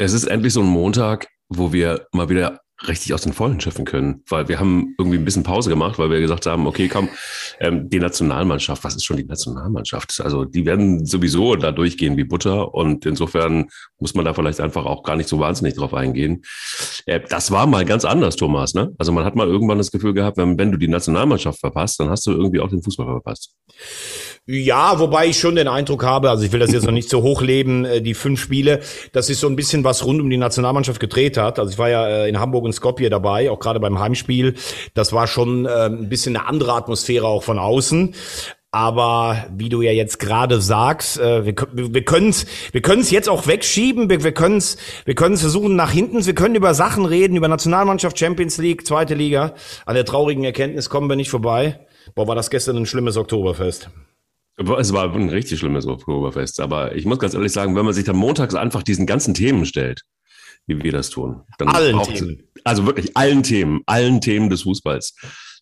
Es ist endlich so ein Montag, wo wir mal wieder richtig aus den Vollen schöpfen können, weil wir haben irgendwie ein bisschen Pause gemacht, weil wir gesagt haben, okay, komm, ähm, die Nationalmannschaft, was ist schon die Nationalmannschaft? Also die werden sowieso da durchgehen wie Butter und insofern muss man da vielleicht einfach auch gar nicht so wahnsinnig drauf eingehen. Äh, das war mal ganz anders, Thomas. Ne? Also man hat mal irgendwann das Gefühl gehabt, wenn, wenn du die Nationalmannschaft verpasst, dann hast du irgendwie auch den Fußball verpasst. Ja, wobei ich schon den Eindruck habe, also ich will das jetzt noch nicht so hochleben, äh, die fünf Spiele, dass sich so ein bisschen was rund um die Nationalmannschaft gedreht hat. Also ich war ja äh, in Hamburg und Skopje dabei, auch gerade beim Heimspiel. Das war schon äh, ein bisschen eine andere Atmosphäre auch von außen. Aber wie du ja jetzt gerade sagst, wir, wir können es wir können's jetzt auch wegschieben. Wir, wir können es wir können's versuchen nach hinten. Wir können über Sachen reden, über Nationalmannschaft, Champions League, zweite Liga. An der traurigen Erkenntnis kommen wir nicht vorbei. Boah, war das gestern ein schlimmes Oktoberfest. Es war ein richtig schlimmes Oktoberfest. Aber ich muss ganz ehrlich sagen, wenn man sich dann montags einfach diesen ganzen Themen stellt, wie wir das tun, dann allen Themen. also wirklich allen Themen, allen Themen des Fußballs,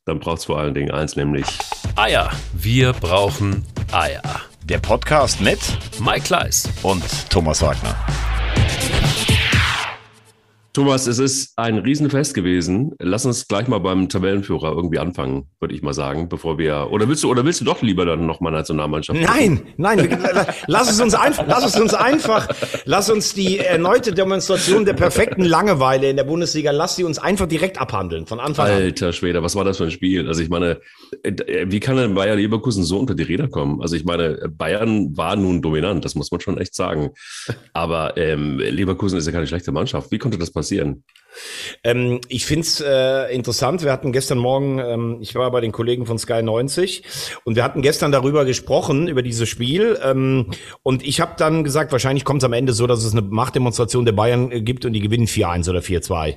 dann braucht es vor allen Dingen eins, nämlich Eier. Wir brauchen Eier. Der Podcast mit Mike Kleiss und Thomas Wagner. Thomas, es ist ein Riesenfest gewesen. Lass uns gleich mal beim Tabellenführer irgendwie anfangen, würde ich mal sagen, bevor wir. Oder willst du, oder willst du doch lieber dann nochmal Nationalmannschaft? Nein, nein, lass es uns einfach, lass es uns einfach, lass uns die erneute Demonstration der perfekten Langeweile in der Bundesliga, lass sie uns einfach direkt abhandeln, von Anfang an. Alter Schwede, was war das für ein Spiel? Also ich meine, äh, wie kann denn Bayern Leverkusen so unter die Räder kommen? Also ich meine, Bayern war nun dominant, das muss man schon echt sagen. Aber ähm, Leverkusen ist ja keine schlechte Mannschaft. Wie konnte das passieren? Passieren? Ähm, ich finde es äh, interessant. Wir hatten gestern Morgen, ähm, ich war bei den Kollegen von Sky 90 und wir hatten gestern darüber gesprochen, über dieses Spiel. Ähm, und ich habe dann gesagt, wahrscheinlich kommt es am Ende so, dass es eine Machtdemonstration der Bayern äh, gibt und die gewinnen 4-1 oder 4-2.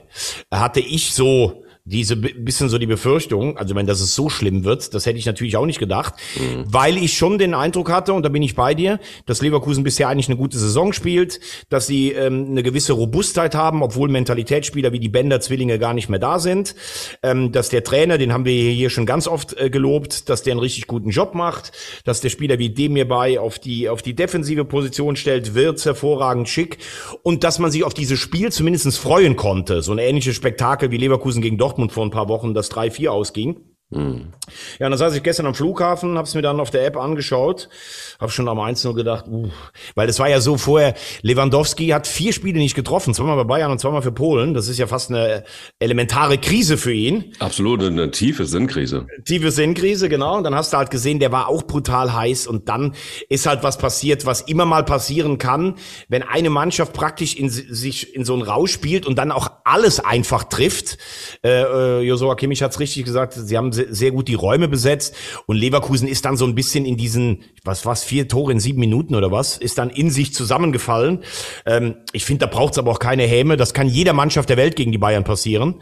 Hatte ich so diese bisschen so die Befürchtung, also wenn das es so schlimm wird, das hätte ich natürlich auch nicht gedacht, mhm. weil ich schon den Eindruck hatte, und da bin ich bei dir, dass Leverkusen bisher eigentlich eine gute Saison spielt, dass sie ähm, eine gewisse Robustheit haben, obwohl Mentalitätsspieler wie die Bender-Zwillinge gar nicht mehr da sind, ähm, dass der Trainer, den haben wir hier schon ganz oft äh, gelobt, dass der einen richtig guten Job macht, dass der Spieler wie dem hierbei auf die, auf die defensive Position stellt, wird hervorragend schick und dass man sich auf dieses Spiel zumindestens freuen konnte, so ein ähnliches Spektakel wie Leverkusen gegen Dortmund Dortmund vor ein paar Wochen das 3-4 ausging. Mhm. Ja, und dann saß ich gestern am Flughafen, habe es mir dann auf der App angeschaut, habe schon am 1 nur gedacht, uh, weil es war ja so vorher, Lewandowski hat vier Spiele nicht getroffen, zweimal bei Bayern und zweimal für Polen. Das ist ja fast eine elementare Krise für ihn. Absolut, eine tiefe Sinnkrise. Tiefe Sinnkrise, genau. Und dann hast du halt gesehen, der war auch brutal heiß und dann ist halt was passiert, was immer mal passieren kann, wenn eine Mannschaft praktisch in sich in so einen Rausch spielt und dann auch alles einfach trifft. Äh, äh, Josua Kimmich hat's richtig gesagt, sie haben sehr gut die Räume besetzt und Leverkusen ist dann so ein bisschen in diesen, was was vier Tore in sieben Minuten oder was, ist dann in sich zusammengefallen. Ähm, ich finde, da braucht's aber auch keine Häme. Das kann jeder Mannschaft der Welt gegen die Bayern passieren.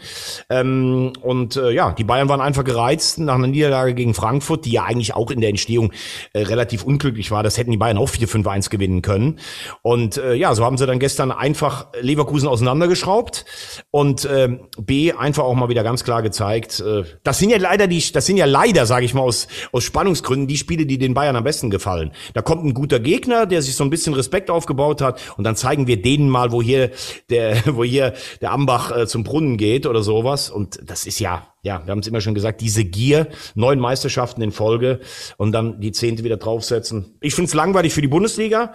Ähm, und äh, ja, die Bayern waren einfach gereizt nach einer Niederlage gegen Frankfurt, die ja eigentlich auch in der Entstehung äh, relativ unglücklich war. Das hätten die Bayern auch 4-5-1 gewinnen können. Und äh, ja, so haben sie dann gestern einfach Leverkusen auseinandergeschraubt und äh, B einfach auch mal wieder ganz klar gezeigt. Äh, das sind ja leider die, das sind ja leider, sage ich mal, aus, aus Spannungsgründen die Spiele, die den Bayern am besten gefallen. Da kommt ein guter Gegner, der sich so ein bisschen Respekt aufgebaut hat und dann zeigen wir denen mal, wo hier der, wo hier der Ambach äh, zum Brunnen geht oder sowas. Und das ist ja, ja, wir haben es immer schon gesagt, diese Gier, neun Meisterschaften in Folge und dann die zehnte wieder draufsetzen. Ich finde es langweilig für die Bundesliga.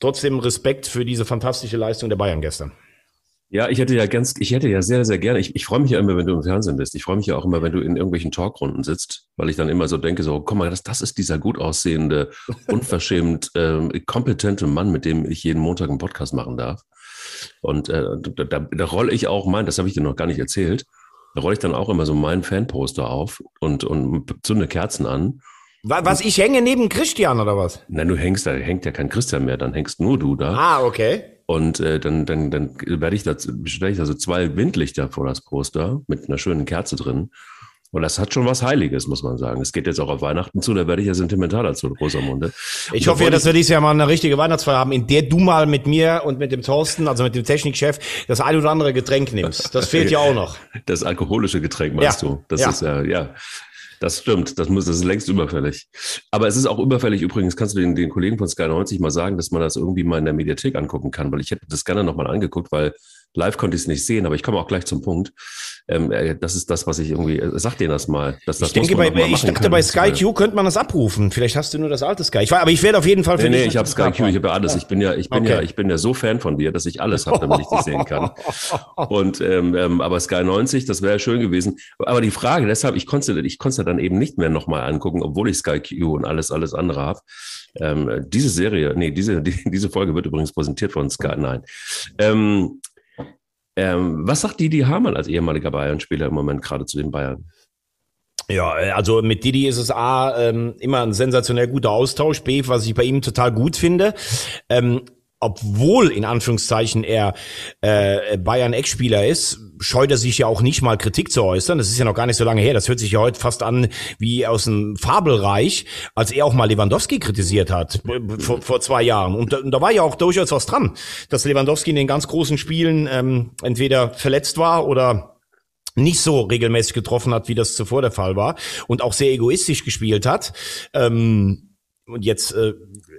Trotzdem Respekt für diese fantastische Leistung der Bayern gestern. Ja, ich hätte ja ganz, ich hätte ja sehr, sehr gerne, ich, ich freue mich ja immer, wenn du im Fernsehen bist. Ich freue mich ja auch immer, wenn du in irgendwelchen Talkrunden sitzt, weil ich dann immer so denke, so, komm mal, das, das ist dieser gut aussehende, unverschämt, äh, kompetente Mann, mit dem ich jeden Montag einen Podcast machen darf. Und äh, da, da, da rolle ich auch mein, das habe ich dir noch gar nicht erzählt, da rolle ich dann auch immer so meinen Fanposter auf und, und zünde Kerzen an. Was, ich hänge neben Christian oder was? Nein, du hängst, da hängt ja kein Christian mehr, dann hängst nur du da. Ah, okay. Und äh, dann, dann, dann werde ich da, stelle ich da so zwei Windlichter vor das Poster mit einer schönen Kerze drin. Und das hat schon was Heiliges, muss man sagen. Es geht jetzt auch auf Weihnachten zu, da werde ich ja sentimentaler zu Rosamunde. Ich hoffe ja, dass wir dieses Jahr mal eine richtige Weihnachtsfeier haben, in der du mal mit mir und mit dem Thorsten, also mit dem Technikchef, das ein oder andere Getränk nimmst. Das fehlt ja auch noch. Das alkoholische Getränk meinst ja. du? Das ja. ist ja, ja. Das stimmt, das, muss, das ist längst überfällig. Aber es ist auch überfällig, übrigens, kannst du den, den Kollegen von Sky 90 mal sagen, dass man das irgendwie mal in der Mediathek angucken kann, weil ich hätte das gerne nochmal angeguckt, weil live konnte ich es nicht sehen, aber ich komme auch gleich zum Punkt. Ähm, äh, das ist das, was ich irgendwie, äh, sag dir das mal. Dass, das ich denke, bei, ich dachte, können. bei Sky Q könnte man das abrufen. Vielleicht hast du nur das alte Sky. Ich war, aber ich werde auf jeden Fall für Nee, nee, ich habe Sky Q, ich habe ja alles. Ich bin ja, ich bin okay. ja, ich bin ja so Fan von dir, dass ich alles habe, damit ich dich sehen kann. Und ähm, ähm, aber Sky 90, das wäre schön gewesen. Aber die Frage, deshalb, ich konnte, ich konnte dann eben nicht mehr nochmal angucken, obwohl ich Sky Q und alles, alles andere habe. Ähm, diese Serie, nee, diese, die, diese Folge wird übrigens präsentiert von Sky, nein. Ähm, ähm, was sagt Didi Hamann als ehemaliger Bayern-Spieler im Moment gerade zu den Bayern? Ja, also mit Didi ist es A, ähm, immer ein sensationell guter Austausch, B, was ich bei ihm total gut finde. Ähm, obwohl in Anführungszeichen er äh, Bayern Ex-Spieler ist, scheut er sich ja auch nicht mal Kritik zu äußern. Das ist ja noch gar nicht so lange her. Das hört sich ja heute fast an wie aus dem Fabelreich, als er auch mal Lewandowski kritisiert hat vor, vor zwei Jahren. Und da, und da war ja auch durchaus was dran, dass Lewandowski in den ganz großen Spielen ähm, entweder verletzt war oder nicht so regelmäßig getroffen hat, wie das zuvor der Fall war und auch sehr egoistisch gespielt hat. Ähm, und jetzt äh,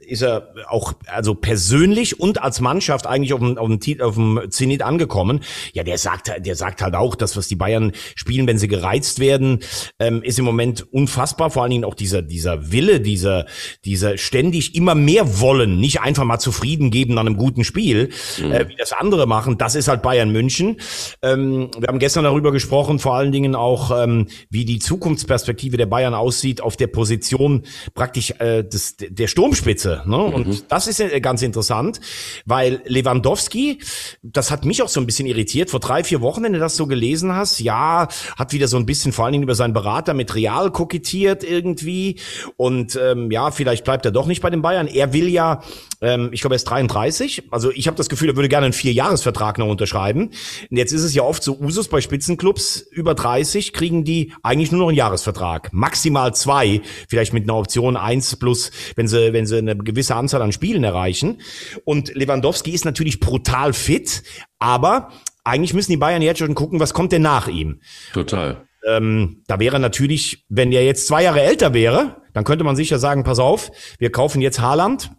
ist er auch also persönlich und als Mannschaft eigentlich auf dem, auf dem, auf dem Zenit angekommen. Ja, der sagt, der sagt halt auch, dass was die Bayern spielen, wenn sie gereizt werden, ähm, ist im Moment unfassbar. Vor allen Dingen auch dieser dieser Wille, dieser dieser ständig immer mehr wollen, nicht einfach mal zufrieden geben nach einem guten Spiel, mhm. äh, wie das andere machen. Das ist halt Bayern München. Ähm, wir haben gestern darüber gesprochen, vor allen Dingen auch, ähm, wie die Zukunftsperspektive der Bayern aussieht auf der Position praktisch äh, des, der Sturmspitze. Ne? Mhm. Und das ist ganz interessant, weil Lewandowski, das hat mich auch so ein bisschen irritiert, vor drei, vier Wochen, wenn du das so gelesen hast, ja, hat wieder so ein bisschen vor allen Dingen über seinen Berater mit Real kokettiert irgendwie. Und ähm, ja, vielleicht bleibt er doch nicht bei den Bayern. Er will ja, ähm, ich glaube, er ist 33. Also ich habe das Gefühl, er würde gerne einen Vierjahresvertrag noch unterschreiben. Und jetzt ist es ja oft so Usus bei Spitzenclubs, über 30 kriegen die eigentlich nur noch einen Jahresvertrag. Maximal zwei, vielleicht mit einer Option eins plus, wenn sie, wenn sie eine gewisse Anzahl an Spielen erreichen. Und Lewandowski ist natürlich brutal fit, aber eigentlich müssen die Bayern jetzt schon gucken, was kommt denn nach ihm. Total. Ähm, da wäre natürlich, wenn er jetzt zwei Jahre älter wäre, dann könnte man sicher sagen, pass auf, wir kaufen jetzt Haaland,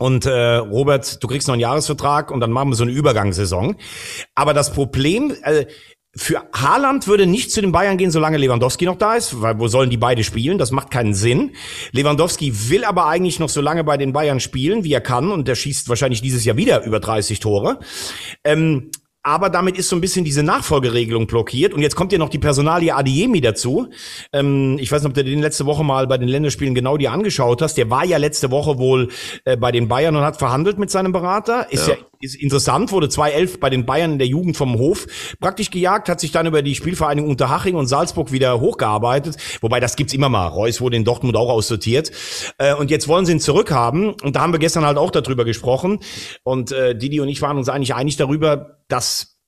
und äh, Robert, du kriegst noch einen Jahresvertrag und dann machen wir so eine Übergangssaison. Aber das Problem, äh, für Haaland würde nicht zu den Bayern gehen, solange Lewandowski noch da ist, weil wo sollen die beide spielen? Das macht keinen Sinn. Lewandowski will aber eigentlich noch so lange bei den Bayern spielen, wie er kann, und der schießt wahrscheinlich dieses Jahr wieder über 30 Tore. Ähm, aber damit ist so ein bisschen diese Nachfolgeregelung blockiert. Und jetzt kommt ja noch die Personalie Adiemi dazu. Ähm, ich weiß nicht, ob du den letzte Woche mal bei den Länderspielen genau dir angeschaut hast. Der war ja letzte Woche wohl äh, bei den Bayern und hat verhandelt mit seinem Berater. Ist ja, ja ist interessant, wurde 2011 bei den Bayern in der Jugend vom Hof praktisch gejagt, hat sich dann über die Spielvereinigung Unterhaching und Salzburg wieder hochgearbeitet. Wobei, das gibt's immer mal. Reus wurde in Dortmund auch aussortiert. Äh, und jetzt wollen sie ihn zurückhaben. Und da haben wir gestern halt auch darüber gesprochen. Und äh, Didi und ich waren uns eigentlich einig darüber, dass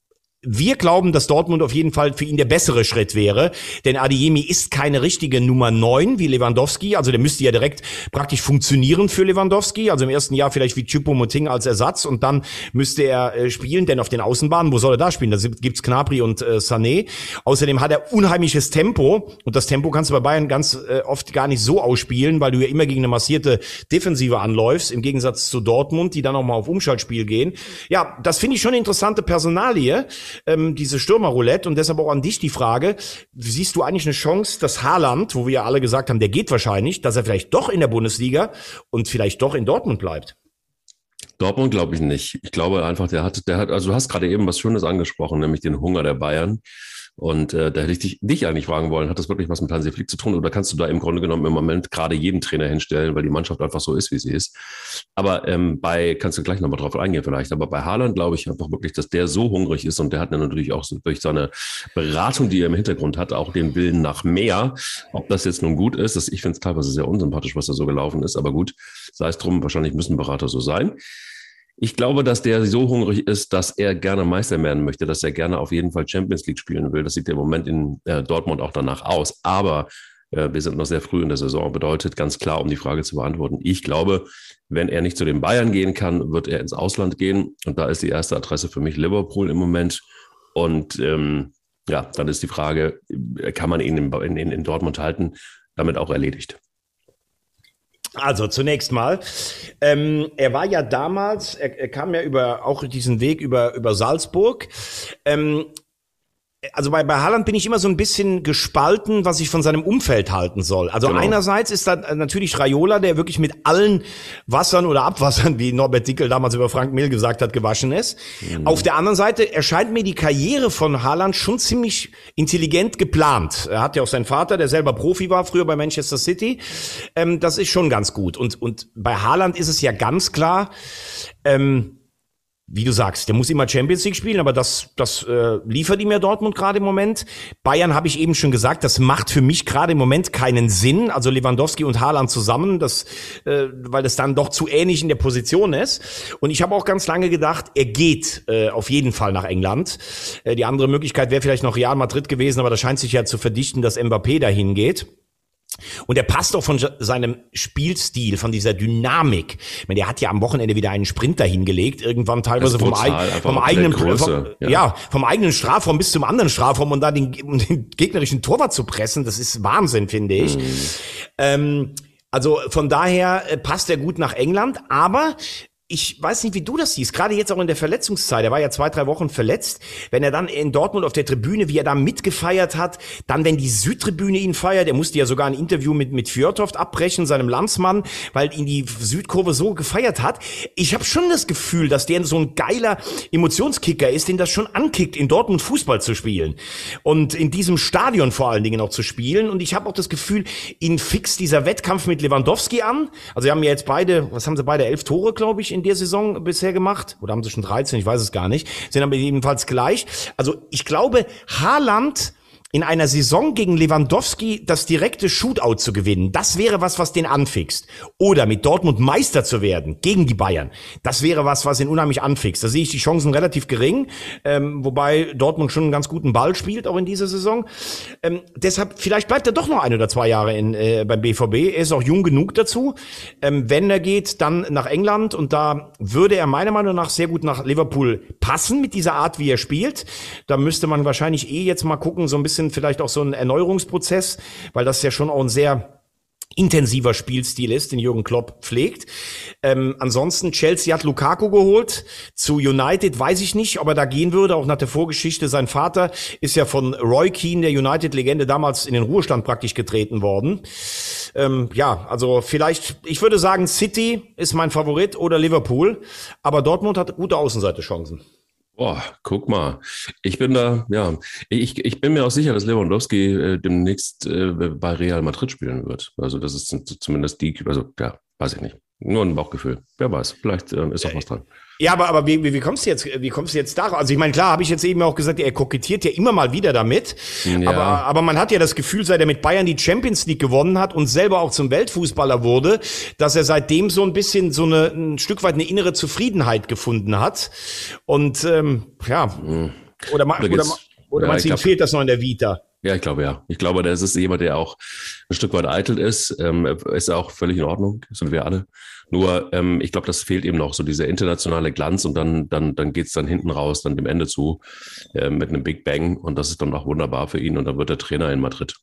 wir glauben, dass Dortmund auf jeden Fall für ihn der bessere Schritt wäre, denn Adiemi ist keine richtige Nummer neun wie Lewandowski, also der müsste ja direkt praktisch funktionieren für Lewandowski, also im ersten Jahr vielleicht wie Choupo-Moting als Ersatz und dann müsste er äh, spielen, denn auf den Außenbahnen, wo soll er da spielen? Da gibt's Knapri und äh, Sané. Außerdem hat er unheimliches Tempo und das Tempo kannst du bei Bayern ganz äh, oft gar nicht so ausspielen, weil du ja immer gegen eine massierte Defensive anläufst, im Gegensatz zu Dortmund, die dann auch mal auf Umschaltspiel gehen. Ja, das finde ich schon eine interessante Personalie ähm, diese Stürmerroulette und deshalb auch an dich die Frage, siehst du eigentlich eine Chance, dass Haaland, wo wir ja alle gesagt haben, der geht wahrscheinlich, dass er vielleicht doch in der Bundesliga und vielleicht doch in Dortmund bleibt? Dortmund glaube ich nicht. Ich glaube einfach, der hat, der hat, also du hast gerade eben was Schönes angesprochen, nämlich den Hunger der Bayern. Und äh, da hätte ich dich, dich eigentlich fragen wollen, hat das wirklich was mit Hansi Flick zu tun oder kannst du da im Grunde genommen im Moment gerade jeden Trainer hinstellen, weil die Mannschaft einfach so ist, wie sie ist? Aber ähm, bei, kannst du gleich nochmal drauf eingehen vielleicht, aber bei Haaland glaube ich einfach wirklich, dass der so hungrig ist und der hat dann natürlich auch durch seine Beratung, die er im Hintergrund hat, auch den Willen nach mehr. Ob das jetzt nun gut ist, das, ich finde es teilweise sehr unsympathisch, was da so gelaufen ist, aber gut, sei es drum, wahrscheinlich müssen Berater so sein. Ich glaube, dass der so hungrig ist, dass er gerne Meister werden möchte, dass er gerne auf jeden Fall Champions League spielen will. Das sieht im Moment in äh, Dortmund auch danach aus. Aber äh, wir sind noch sehr früh in der Saison. Bedeutet ganz klar, um die Frage zu beantworten, ich glaube, wenn er nicht zu den Bayern gehen kann, wird er ins Ausland gehen. Und da ist die erste Adresse für mich Liverpool im Moment. Und ähm, ja, dann ist die Frage, kann man ihn in, in, in Dortmund halten? Damit auch erledigt. Also zunächst mal, ähm, er war ja damals, er, er kam ja über auch diesen Weg über über Salzburg. Ähm, also bei, bei Haaland bin ich immer so ein bisschen gespalten, was ich von seinem Umfeld halten soll. Also genau. einerseits ist da natürlich Raiola, der wirklich mit allen Wassern oder Abwassern, wie Norbert Dickel damals über Frank Mill gesagt hat, gewaschen ist. Mhm. Auf der anderen Seite erscheint mir die Karriere von Haaland schon ziemlich intelligent geplant. Er hat ja auch seinen Vater, der selber Profi war, früher bei Manchester City. Ähm, das ist schon ganz gut. Und, und bei Haaland ist es ja ganz klar, ähm, wie du sagst, der muss immer Champions League spielen, aber das, das äh, liefert ihm ja Dortmund gerade im Moment. Bayern habe ich eben schon gesagt, das macht für mich gerade im Moment keinen Sinn. Also Lewandowski und Haaland zusammen, das, äh, weil das dann doch zu ähnlich in der Position ist. Und ich habe auch ganz lange gedacht, er geht äh, auf jeden Fall nach England. Äh, die andere Möglichkeit wäre vielleicht noch Real Madrid gewesen, aber da scheint sich ja zu verdichten, dass Mbappé dahin geht. Und er passt auch von seinem Spielstil, von dieser Dynamik. Ich meine, der hat ja am Wochenende wieder einen Sprinter hingelegt, irgendwann teilweise vom, vom eigenen vom, ja. ja. vom eigenen Strafraum bis zum anderen Strafraum und da den, den gegnerischen Torwart zu pressen, das ist Wahnsinn, finde ich. Mhm. Ähm, also von daher äh, passt er gut nach England, aber ich weiß nicht, wie du das siehst, gerade jetzt auch in der Verletzungszeit, er war ja zwei, drei Wochen verletzt, wenn er dann in Dortmund auf der Tribüne, wie er da mitgefeiert hat, dann wenn die Südtribüne ihn feiert, er musste ja sogar ein Interview mit, mit Fjordhoft abbrechen, seinem Landsmann, weil ihn die Südkurve so gefeiert hat. Ich habe schon das Gefühl, dass der so ein geiler Emotionskicker ist, den das schon ankickt, in Dortmund Fußball zu spielen. Und in diesem Stadion vor allen Dingen auch zu spielen. Und ich habe auch das Gefühl, ihn fixt dieser Wettkampf mit Lewandowski an. Also sie haben ja jetzt beide, was haben sie beide, elf Tore, glaube ich, in in der Saison bisher gemacht. Oder haben sie schon 13? Ich weiß es gar nicht. Sind aber jedenfalls gleich. Also ich glaube, Haaland in einer Saison gegen Lewandowski das direkte Shootout zu gewinnen, das wäre was, was den anfixt. Oder mit Dortmund Meister zu werden gegen die Bayern, das wäre was, was ihn unheimlich anfixt. Da sehe ich die Chancen relativ gering, ähm, wobei Dortmund schon einen ganz guten Ball spielt, auch in dieser Saison. Ähm, deshalb, vielleicht bleibt er doch noch ein oder zwei Jahre in, äh, beim BVB. Er ist auch jung genug dazu. Ähm, wenn er geht, dann nach England und da würde er meiner Meinung nach sehr gut nach Liverpool passen mit dieser Art, wie er spielt. Da müsste man wahrscheinlich eh jetzt mal gucken, so ein bisschen bisschen vielleicht auch so ein Erneuerungsprozess, weil das ja schon auch ein sehr intensiver Spielstil ist, den Jürgen Klopp pflegt. Ähm, ansonsten, Chelsea hat Lukaku geholt. Zu United weiß ich nicht, ob er da gehen würde, auch nach der Vorgeschichte. Sein Vater ist ja von Roy Keane, der United-Legende, damals in den Ruhestand praktisch getreten worden. Ähm, ja, also vielleicht, ich würde sagen, City ist mein Favorit oder Liverpool, aber Dortmund hat gute Außenseite-Chancen. Boah, guck mal. Ich bin da, ja, ich, ich bin mir auch sicher, dass Lewandowski äh, demnächst äh, bei Real Madrid spielen wird. Also das ist zumindest die, also ja, weiß ich nicht. Nur ein Bauchgefühl. Wer weiß, vielleicht äh, ist auch was dran. Ja, aber, aber wie, wie, wie kommst du jetzt, wie kommst du jetzt darauf? Also ich meine, klar, habe ich jetzt eben auch gesagt, er kokettiert ja immer mal wieder damit. Ja. Aber, aber man hat ja das Gefühl, seit er mit Bayern die Champions League gewonnen hat und selber auch zum Weltfußballer wurde, dass er seitdem so ein bisschen so eine, ein Stück weit eine innere Zufriedenheit gefunden hat. Und ähm, ja, hm. oder, oder, oder, oder ja, du, ihm fehlt das noch in der Vita? Ja, ich glaube ja. Ich glaube, das ist jemand, der auch ein Stück weit eitel ist. Ähm, ist auch völlig in Ordnung, sind wir alle. Nur, ähm, ich glaube, das fehlt eben noch, so dieser internationale Glanz und dann, dann, dann geht's dann hinten raus, dann dem Ende zu, äh, mit einem Big Bang und das ist dann auch wunderbar für ihn und dann wird er Trainer in Madrid.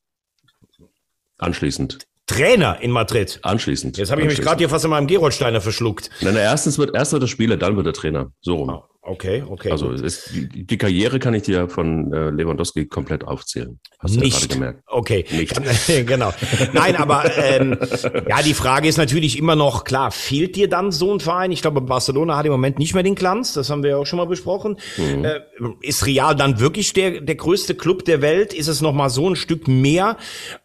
Anschließend. Trainer in Madrid. Anschließend. Jetzt habe ich mich gerade hier fast in meinem Geroldsteiner verschluckt. Nein, erstens wird, erst wird er Spieler, dann wird er Trainer. So rum. Ah. Okay, okay. Also ist, die, die, Karriere kann ich dir von äh, Lewandowski komplett aufzählen. Hast du Nicht. Ja gemerkt. Okay. Nicht. genau. Nein, aber ähm, ja, die Frage ist natürlich immer noch, klar, fehlt dir dann so ein Verein? Ich glaube, Barcelona hat im Moment nicht mehr den Glanz, das haben wir ja auch schon mal besprochen. Mhm. Äh, ist Real dann wirklich der, der größte Club der Welt? Ist es nochmal so ein Stück mehr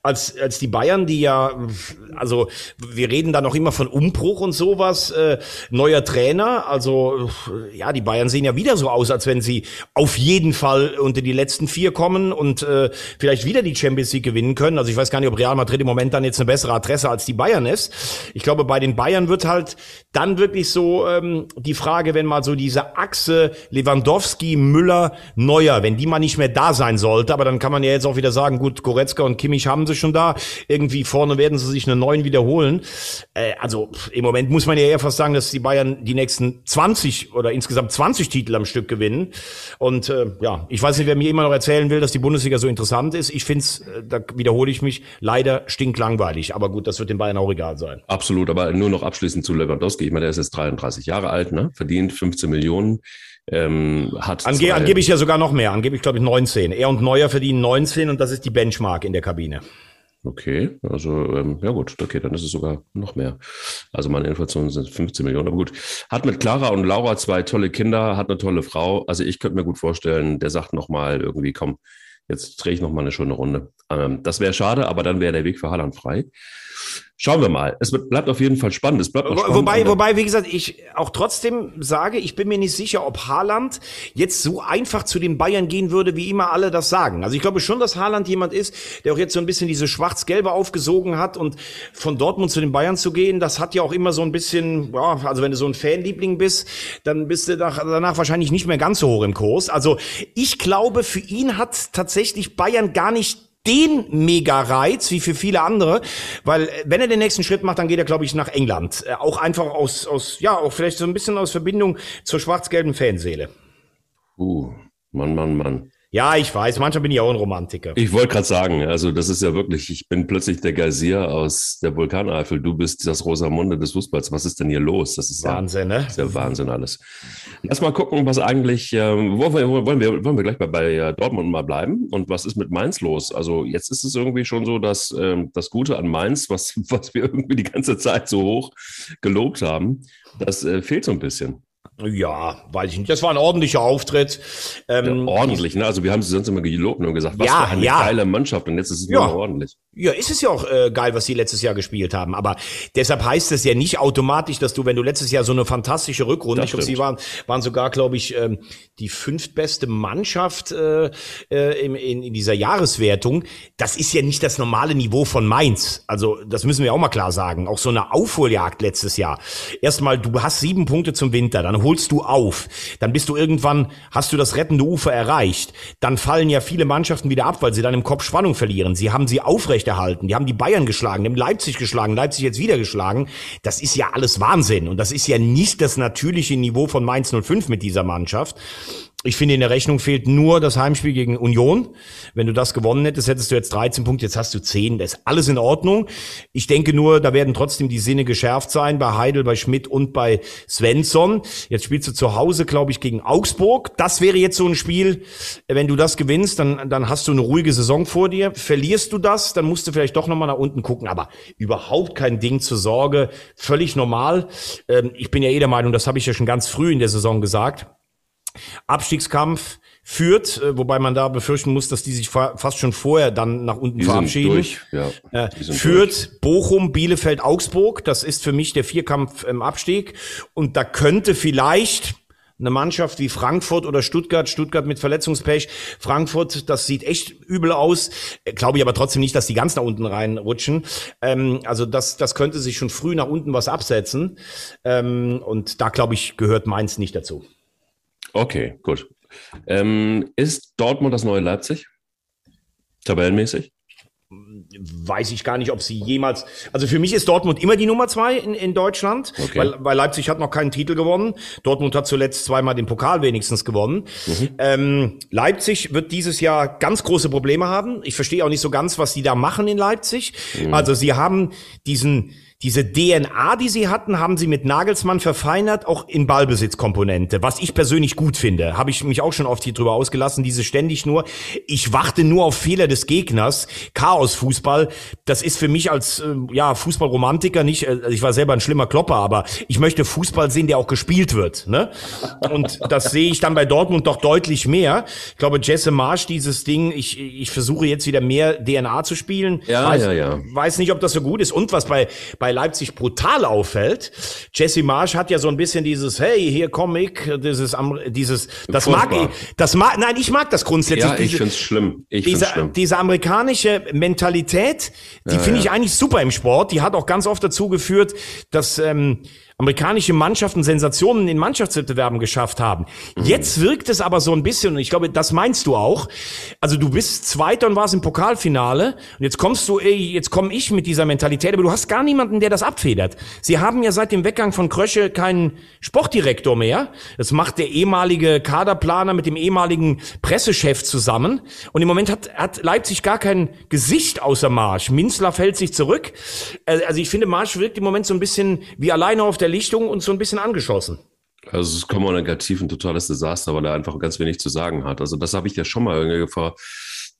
als, als die Bayern, die ja, also wir reden da noch immer von Umbruch und sowas, äh, neuer Trainer, also ja, die Bayern sehen ja wieder so aus, als wenn sie auf jeden Fall unter die letzten vier kommen und äh, vielleicht wieder die Champions League gewinnen können. Also ich weiß gar nicht, ob Real Madrid im Moment dann jetzt eine bessere Adresse als die Bayern ist. Ich glaube, bei den Bayern wird halt dann wirklich so ähm, die Frage, wenn mal so diese Achse Lewandowski, Müller, Neuer, wenn die mal nicht mehr da sein sollte, aber dann kann man ja jetzt auch wieder sagen, gut, Goretzka und Kimmich haben sie schon da. Irgendwie vorne werden sie sich einen neuen wiederholen. Äh, also im Moment muss man ja eher fast sagen, dass die Bayern die nächsten 20 oder insgesamt 20 20 Titel am Stück gewinnen. Und äh, ja, ich weiß nicht, wer mir immer noch erzählen will, dass die Bundesliga so interessant ist. Ich finde es, äh, da wiederhole ich mich, leider stinklangweilig. Aber gut, das wird den Bayern auch egal sein. Absolut, aber nur noch abschließend zu Lewandowski. Ich meine, der ist jetzt 33 Jahre alt, ne? verdient 15 Millionen. Ähm, hat Ange zwei- angeblich ja sogar noch mehr, angeblich glaube ich 19. Er und Neuer verdienen 19 und das ist die Benchmark in der Kabine. Okay, also ähm, ja gut, okay, dann ist es sogar noch mehr. Also meine Inflation sind 15 Millionen, aber gut. Hat mit Clara und Laura zwei tolle Kinder, hat eine tolle Frau. Also ich könnte mir gut vorstellen, der sagt nochmal irgendwie, komm, jetzt drehe ich nochmal eine schöne Runde. Ähm, das wäre schade, aber dann wäre der Weg für Haaland frei. Schauen wir mal. Es wird, bleibt auf jeden Fall spannend. Es bleibt spannend. Wobei, wobei, wie gesagt, ich auch trotzdem sage, ich bin mir nicht sicher, ob Haaland jetzt so einfach zu den Bayern gehen würde, wie immer alle das sagen. Also ich glaube schon, dass Haaland jemand ist, der auch jetzt so ein bisschen diese Schwarz-Gelbe aufgesogen hat und von Dortmund zu den Bayern zu gehen, das hat ja auch immer so ein bisschen, ja, also wenn du so ein Fanliebling bist, dann bist du nach, danach wahrscheinlich nicht mehr ganz so hoch im Kurs. Also ich glaube, für ihn hat tatsächlich Bayern gar nicht den Mega-Reiz, wie für viele andere, weil äh, wenn er den nächsten Schritt macht, dann geht er, glaube ich, nach England. Äh, Auch einfach aus, aus, ja, auch vielleicht so ein bisschen aus Verbindung zur schwarz-gelben Fanseele. Uh, Mann, Mann, Mann. Ja, ich weiß, manchmal bin ich auch ein Romantiker. Ich wollte gerade sagen, also das ist ja wirklich, ich bin plötzlich der Geysir aus der Vulkaneifel. Du bist das Rosamunde des Fußballs. Was ist denn hier los? Das ist ja, Wahnsinn, ne? ist ja Wahnsinn alles. Lass mal gucken, was eigentlich, ähm, wollen, wir, wollen, wir, wollen wir gleich mal bei äh, Dortmund mal bleiben? Und was ist mit Mainz los? Also jetzt ist es irgendwie schon so, dass ähm, das Gute an Mainz, was, was wir irgendwie die ganze Zeit so hoch gelobt haben, das äh, fehlt so ein bisschen. Ja, weiß ich nicht. Das war ein ordentlicher Auftritt. Ähm, Ja, ordentlich, ne? Also wir haben sie sonst immer gelobt und gesagt, was Ja, für eine ja. geile Mannschaft. Und jetzt ist es Ja. nur ordentlich. Ja, ist es ja auch äh, geil, was sie letztes Jahr gespielt haben. Aber deshalb heißt es ja nicht automatisch, dass du, wenn du letztes Jahr so eine fantastische Rückrunde, Das ich glaube, sie waren, waren sogar, glaube ich, ähm, die fünftbeste Mannschaft äh, äh, im, in, in dieser Jahreswertung. Das ist ja nicht das normale Niveau von Mainz. Also das müssen wir auch mal klar sagen. Auch so eine Aufholjagd letztes Jahr. Erstmal, du hast sieben Punkte zum Winter, dann holst du auf. Dann bist du irgendwann, hast du das rettende Ufer erreicht. Dann fallen ja viele Mannschaften wieder ab, weil sie dann im Kopf Spannung verlieren. Sie haben sie aufrechterhalten. Die haben die Bayern geschlagen, die haben Leipzig geschlagen, Leipzig jetzt wieder geschlagen. Das ist ja alles Wahnsinn. Und das ist ja nicht das natürliche Niveau von Mainz 05 mit dieser Mannschaft. Ich finde, in der Rechnung fehlt nur das Heimspiel gegen Union. Wenn du das gewonnen hättest, hättest du jetzt 13 Punkte, jetzt hast du 10. Das ist alles in Ordnung. Ich denke nur, da werden trotzdem die Sinne geschärft sein bei Heidel, bei Schmidt und bei Svensson. Jetzt spielst du zu Hause, glaube ich, gegen Augsburg. Das wäre jetzt so ein Spiel, wenn du das gewinnst, dann, dann hast du eine ruhige Saison vor dir. Verlierst du das, dann musst du vielleicht doch nochmal nach unten gucken. Aber überhaupt kein Ding zur Sorge. Völlig normal. Ähm, ich bin ja eh der Meinung, das habe ich ja schon ganz früh in der Saison gesagt. Abstiegskampf führt, äh, wobei man da befürchten muss, dass die sich fa fast schon vorher dann nach unten Die verabschieden. durch. Ja, Äh, führt Bochum, Bielefeld, Augsburg. Das ist für mich der Vierkampf im Abstieg. Und da könnte vielleicht eine Mannschaft wie Frankfurt oder Stuttgart, Stuttgart mit Verletzungspech, Frankfurt, das sieht echt übel aus. Äh, Glaube ich aber trotzdem nicht, dass die ganz nach unten reinrutschen. Ähm, also das, das könnte sich schon früh nach unten was absetzen. Ähm, und da, glaube ich, gehört Mainz nicht dazu. Okay, gut. Ähm, ist Dortmund das neue Leipzig? Tabellenmäßig? weiß ich gar nicht, ob sie jemals. Also für mich ist Dortmund immer die Nummer zwei in, in Deutschland, Okay. weil, weil Leipzig hat noch keinen Titel gewonnen. Dortmund hat zuletzt zweimal den Pokal wenigstens gewonnen. Ähm, Leipzig wird dieses Jahr ganz große Probleme haben. Ich verstehe auch nicht so ganz, was die da machen in Leipzig. Also sie haben diesen diese DNA, die sie hatten, haben sie mit Nagelsmann verfeinert, auch in Ballbesitzkomponente, was ich persönlich gut finde. Habe ich mich auch schon oft hier drüber ausgelassen, diese ständig nur, ich warte nur auf Fehler des Gegners, Chaos-Fußball, das ist für mich als äh, ja Fußballromantiker nicht, äh, ich war selber ein schlimmer Klopper, aber ich möchte Fußball sehen, der auch gespielt wird. Ne? Und das sehe ich dann bei Dortmund doch deutlich mehr. Ich glaube, Jesse Marsch, dieses Ding, ich, ich versuche jetzt wieder mehr DNA zu spielen. Ja, weiß, ja, ja. weiß nicht, ob das so gut ist. Und was bei, bei Leipzig brutal auffällt, Jesse Marsch hat ja so ein bisschen dieses, hey, hier komm ich, dieses, dieses, das mag Furchtbar. ich, das mag, nein, ich mag das grundsätzlich. Ja, ich diese- finde es schlimm. Ich diese, schlimm. diese amerikanische Mentalität, die finde ich eigentlich super im Sport. Die hat auch ganz oft dazu geführt, dass ähm, amerikanische Mannschaften Sensationen in Mannschaftswettbewerben geschafft haben. Mhm. Jetzt wirkt es aber so ein bisschen, und ich glaube, das meinst du auch. Also du bist Zweiter und warst im Pokalfinale und jetzt kommst du, ey, jetzt komme ich mit dieser Mentalität, aber du hast gar niemanden, der das abfedert. Sie haben ja seit dem Weggang von Krösche keinen Sportdirektor mehr. Das macht der ehemalige Kaderplaner mit dem ehemaligen Pressechef zusammen. Und im Moment hat, hat Leipzig gar kein Gesicht außer Marsch. Minzler fällt sich zurück. Äh, also ich finde, Marsch wirkt im Moment so ein bisschen wie alleine auf der Lichtung und so ein bisschen angeschossen. Also es ist kommunikativ ein totales Desaster, weil er einfach ganz wenig zu sagen hat. Also das habe ich ja schon mal irgendwie vor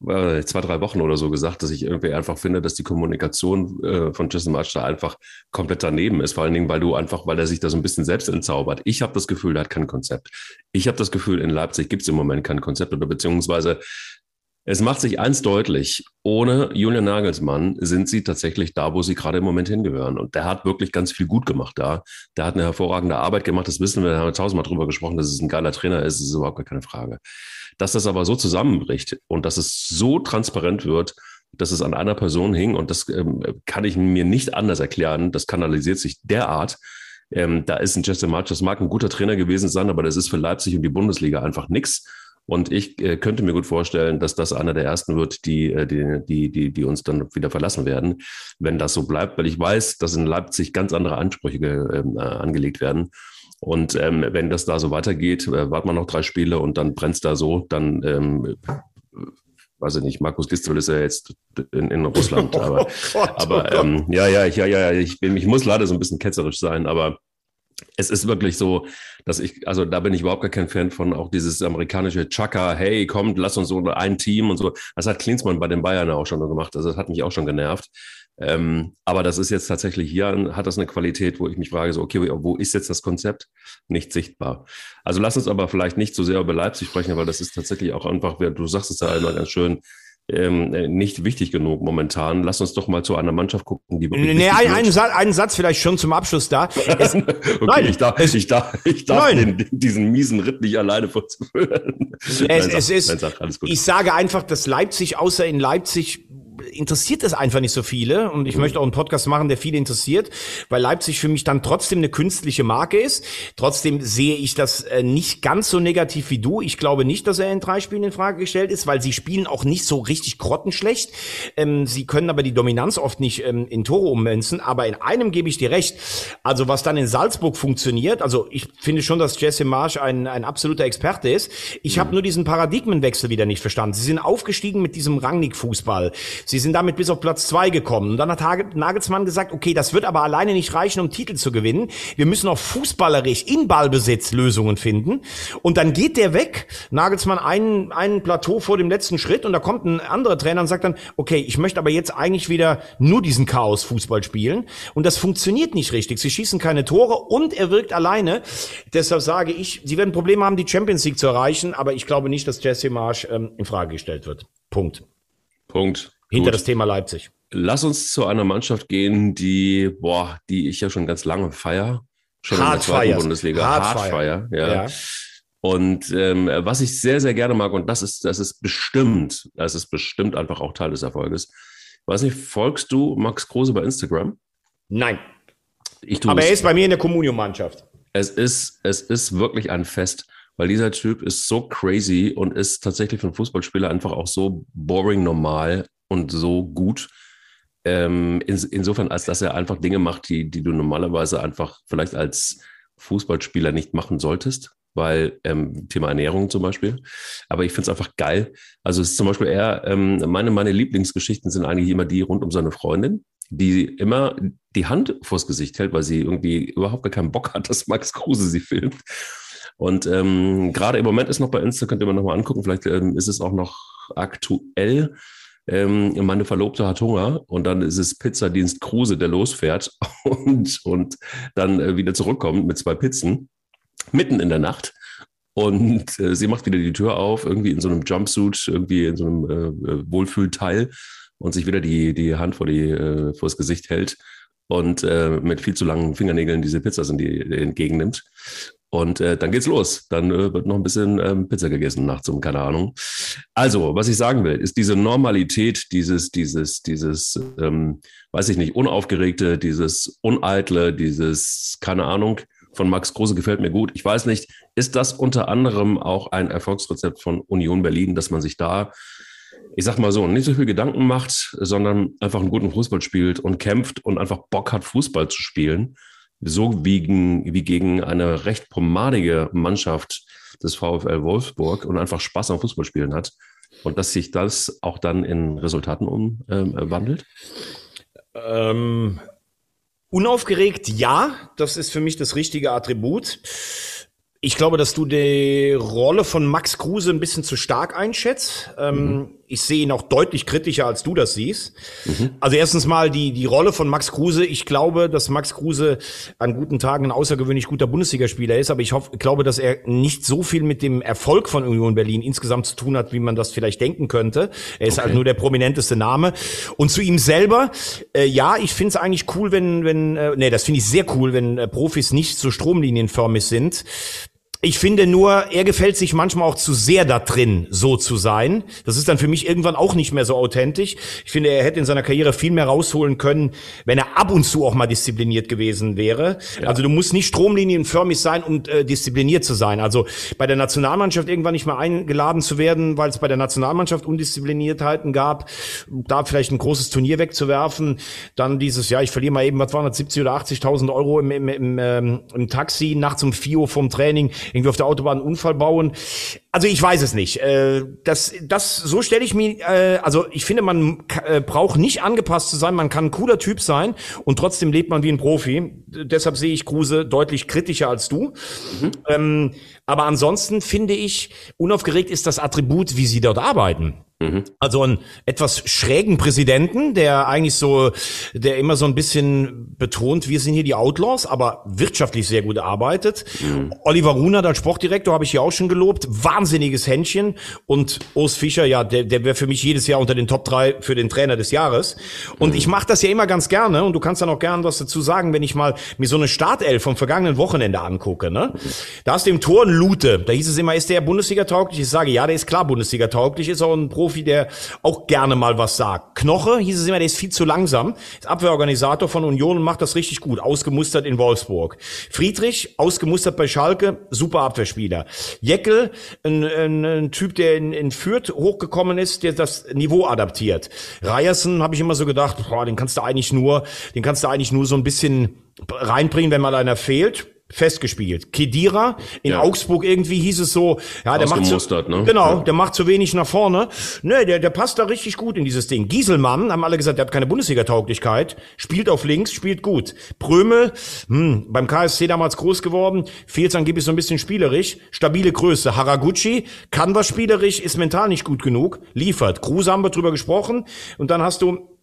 äh, zwei, drei Wochen oder so gesagt, dass ich irgendwie einfach finde, dass die Kommunikation äh, von Jason March da einfach komplett daneben ist. Vor allen Dingen, weil du einfach, weil er sich da so ein bisschen selbst entzaubert. Ich habe das Gefühl, er hat kein Konzept. Ich habe das Gefühl, in Leipzig gibt es im Moment kein Konzept oder beziehungsweise es macht sich eins deutlich, ohne Julian Nagelsmann sind sie tatsächlich da, wo sie gerade im Moment hingehören. Und der hat wirklich ganz viel gut gemacht da. Der hat eine hervorragende Arbeit gemacht, das wissen wir, da haben wir tausendmal drüber gesprochen, dass es ein geiler Trainer ist, ist überhaupt gar keine Frage. Dass das aber so zusammenbricht und dass es so transparent wird, dass es an einer Person hing und das ähm, kann ich mir nicht anders erklären, das kanalisiert sich derart, ähm, da ist ein Jesse March, das mag ein guter Trainer gewesen sein, aber das ist für Leipzig und die Bundesliga einfach nichts. Und ich äh, könnte mir gut vorstellen, dass das einer der ersten wird, die, äh, die, die, die, die uns dann wieder verlassen werden, wenn das so bleibt, weil ich weiß, dass in Leipzig ganz andere Ansprüche ähm, äh, angelegt werden. Und ähm, wenn das da so weitergeht, äh, warten wir noch drei Spiele und dann brennt es da so, dann ähm, weiß ich nicht, Markus Gistel ist ja jetzt in, in Russland, aber, oh Gott, aber oh ähm, ja, ja, ja, ja, ich bin, ich muss leider so ein bisschen ketzerisch sein, aber es ist wirklich so, dass ich, also da bin ich überhaupt gar kein Fan von, auch dieses amerikanische Chaka, hey, kommt, lass uns so ein Team und so. Das hat Klinsmann bei den Bayern auch schon gemacht, also das hat mich auch schon genervt. Ähm, aber das ist jetzt tatsächlich hier, hat das eine Qualität, wo ich mich frage, so, okay, wo ist jetzt das Konzept? Nicht sichtbar. Also lass uns aber vielleicht nicht so sehr über Leipzig sprechen, weil das ist tatsächlich auch einfach, du sagst es ja immer ganz schön, ähm, äh, nicht wichtig genug momentan. Lass uns doch mal zu einer Mannschaft gucken, die wirklich. Nee, ein, einen, Satz, einen Satz vielleicht schon zum Abschluss da. Es, okay, nein, ich darf, ich darf, ich darf den, diesen miesen Ritt nicht alleine fortzuführen. Es, nein, es ist, nein, ich sage einfach, dass Leipzig, außer in Leipzig, interessiert es einfach nicht so viele und ich mhm. möchte auch einen Podcast machen, der viele interessiert, weil Leipzig für mich dann trotzdem eine künstliche Marke ist. Trotzdem sehe ich das äh, nicht ganz so negativ wie du. Ich glaube nicht, dass er in drei Spielen in Frage gestellt ist, weil sie spielen auch nicht so richtig grottenschlecht. Ähm, sie können aber die Dominanz oft nicht ähm, in Tore ummünzen. Aber in einem gebe ich dir recht. Also was dann in Salzburg funktioniert, also ich finde schon, dass Jesse Marsch ein, ein absoluter Experte ist. Ich mhm. habe nur diesen Paradigmenwechsel wieder nicht verstanden. Sie sind aufgestiegen mit diesem Rangnick-Fußball. Sie sind damit bis auf Platz zwei gekommen. Und dann hat Nagelsmann gesagt, okay, das wird aber alleine nicht reichen, um Titel zu gewinnen. Wir müssen auch fußballerisch in Ballbesitz Lösungen finden. Und dann geht der weg, Nagelsmann einen, einen Plateau vor dem letzten Schritt und da kommt ein anderer Trainer und sagt dann, okay, ich möchte aber jetzt eigentlich wieder nur diesen Chaos-Fußball spielen. Und das funktioniert nicht richtig. Sie schießen keine Tore und er wirkt alleine. Deshalb sage ich, sie werden Probleme haben, die Champions League zu erreichen, aber ich glaube nicht, dass Jesse Marsch ähm, in Frage gestellt wird. Punkt. Punkt hinter Gut. das Thema Leipzig. Lass uns zu einer Mannschaft gehen, die, boah, die ich ja schon ganz lange feier. Schon Hard in der zweiten Bundesliga. Hard, ja. ja. Und ähm, was ich sehr, sehr gerne mag, und das ist, das ist bestimmt, das ist bestimmt einfach auch Teil des Erfolges. Weiß nicht, folgst du Max Kruse bei Instagram? Nein. Ich tue Aber er ist bei mir in der Communio-Mannschaft. Es ist, es ist wirklich ein Fest weil dieser Typ ist so crazy und ist tatsächlich für einen Fußballspieler einfach auch so boring normal und so gut. Ähm, in, insofern, als dass er einfach Dinge macht, die, die du normalerweise einfach vielleicht als Fußballspieler nicht machen solltest, weil ähm, Thema Ernährung zum Beispiel. Aber ich finde es einfach geil. Also es ist zum Beispiel eher, ähm, meine, meine Lieblingsgeschichten sind eigentlich immer die rund um seine Freundin, die immer die Hand vors Gesicht hält, weil sie irgendwie überhaupt gar keinen Bock hat, dass Max Kruse sie filmt. Und ähm, gerade im Moment ist noch bei Insta, könnt ihr mal nochmal angucken, vielleicht ähm, ist es auch noch aktuell. Ähm, meine Verlobte hat Hunger und dann ist es Pizzadienst Kruse, der losfährt und, und dann äh, wieder zurückkommt mit zwei Pizzen mitten in der Nacht. Und äh, sie macht wieder die Tür auf, irgendwie in so einem Jumpsuit, irgendwie in so einem äh, äh Wohlfühlteil und sich wieder die, die Hand vor, die, äh, vor Gesicht hält und äh, mit viel zu langen Fingernägeln diese Pizza sind, die, die entgegennimmt. Und äh, dann geht's los. Dann äh, wird noch ein bisschen ähm, Pizza gegessen nachts um, keine Ahnung. Also, was ich sagen will, ist diese Normalität, dieses, dieses, dieses, ähm, weiß ich nicht, unaufgeregte, dieses uneitle, dieses, keine Ahnung, von Max Kruse gefällt mir gut. Ich weiß nicht, ist das unter anderem auch ein Erfolgsrezept von Union Berlin, dass man sich da, ich sag mal so, nicht so viel Gedanken macht, sondern einfach einen guten Fußball spielt und kämpft und einfach Bock hat, Fußball zu spielen? So wie, wie gegen eine recht pomadige Mannschaft des VfL Wolfsburg und einfach Spaß am Fußballspielen hat und dass sich das auch dann in Resultaten umwandelt? Ähm, Unaufgeregt, ja, das ist für mich das richtige Attribut. Ich glaube, dass du die Rolle von Max Kruse ein bisschen zu stark einschätzt. Ähm, mhm. Ich sehe ihn auch deutlich kritischer, als du das siehst. Mhm. Also erstens mal die, die Rolle von Max Kruse. Ich glaube, dass Max Kruse an guten Tagen ein außergewöhnlich guter Bundesligaspieler ist, aber ich hoffe, glaube, dass er nicht so viel mit dem Erfolg von Union Berlin insgesamt zu tun hat, wie man das vielleicht denken könnte. Er ist okay. halt nur der prominenteste Name. Und zu ihm selber, äh, ja, ich finde es eigentlich cool, wenn, wenn, äh, nee, das finde ich sehr cool, wenn äh, Profis nicht so stromlinienförmig sind. Ich finde nur, er gefällt sich manchmal auch zu sehr da drin, so zu sein. Das ist dann für mich irgendwann auch nicht mehr so authentisch. Ich finde, er hätte in seiner Karriere viel mehr rausholen können, wenn er ab und zu auch mal diszipliniert gewesen wäre. Ja. Also du musst nicht stromlinienförmig sein, um äh, diszipliniert zu sein. Also bei der Nationalmannschaft irgendwann nicht mehr eingeladen zu werden, weil es bei der Nationalmannschaft Undiszipliniertheiten gab, da vielleicht ein großes Turnier wegzuwerfen, dann dieses, ja, ich verliere mal eben, was waren das, 70 oder 80.000 Euro im, im, im, ähm, im Taxi, nachts um 4 Uhr vom Training irgendwie auf der Autobahn einen Unfall bauen. Also ich weiß es nicht. Äh, das, das, so stelle ich mir, äh, also ich finde, man äh, braucht nicht angepasst zu sein. Man kann ein cooler Typ sein und trotzdem lebt man wie ein Profi. Deshalb sehe ich Kruse deutlich kritischer als du. Mhm. Ähm, aber ansonsten finde ich, unaufgeregt ist das Attribut, wie sie dort arbeiten. Mhm. Also einen etwas schrägen Präsidenten, der eigentlich so, der immer so ein bisschen betont, wir sind hier die Outlaws, aber wirtschaftlich sehr gut arbeitet. Mhm. Oliver Runert als Sportdirektor habe ich hier auch schon gelobt. Wahnsinniges Händchen. Und Urs Fischer, ja, der, der wäre für mich jedes Jahr unter den Top 3 für den Trainer des Jahres. Und mhm. ich mache das ja immer ganz gerne. Und du kannst dann auch gern was dazu sagen, wenn ich mal mir so eine Startelf vom vergangenen Wochenende angucke. Ne? Da hast du im Tor einen Lute. Da hieß es immer, ist der Bundesliga tauglich? Ich sage, ja, der ist klar Bundesliga tauglich, ist auch ein Pro Profi, der auch gerne mal was sagt. Knoche hieß es immer, der ist viel zu langsam. Ist Abwehrorganisator von Union und macht das richtig gut. Ausgemustert in Wolfsburg. Friedrich, ausgemustert bei Schalke, super Abwehrspieler. Jeckel, ein, ein, ein Typ, der in, in Fürth hochgekommen ist, der das Niveau adaptiert. Ryerson habe ich immer so gedacht, boah, den kannst du eigentlich nur, den kannst du eigentlich nur so ein bisschen reinbringen, wenn mal einer fehlt festgespielt. Kedira in ja. Augsburg irgendwie hieß es so, ja, der macht so, ne? genau, ja. der macht zu wenig nach vorne. Ne, der der passt da richtig gut in dieses Ding. Gieselmann haben alle gesagt, der hat keine Bundesliga Tauglichkeit, spielt auf links, spielt gut. Prömel, hm, beim KSC damals groß geworden, fehlt angeblich so ein bisschen spielerisch, stabile Größe. Haraguchi kann was spielerisch, ist mental nicht gut genug, liefert. Kruse haben wir drüber gesprochen und dann hast du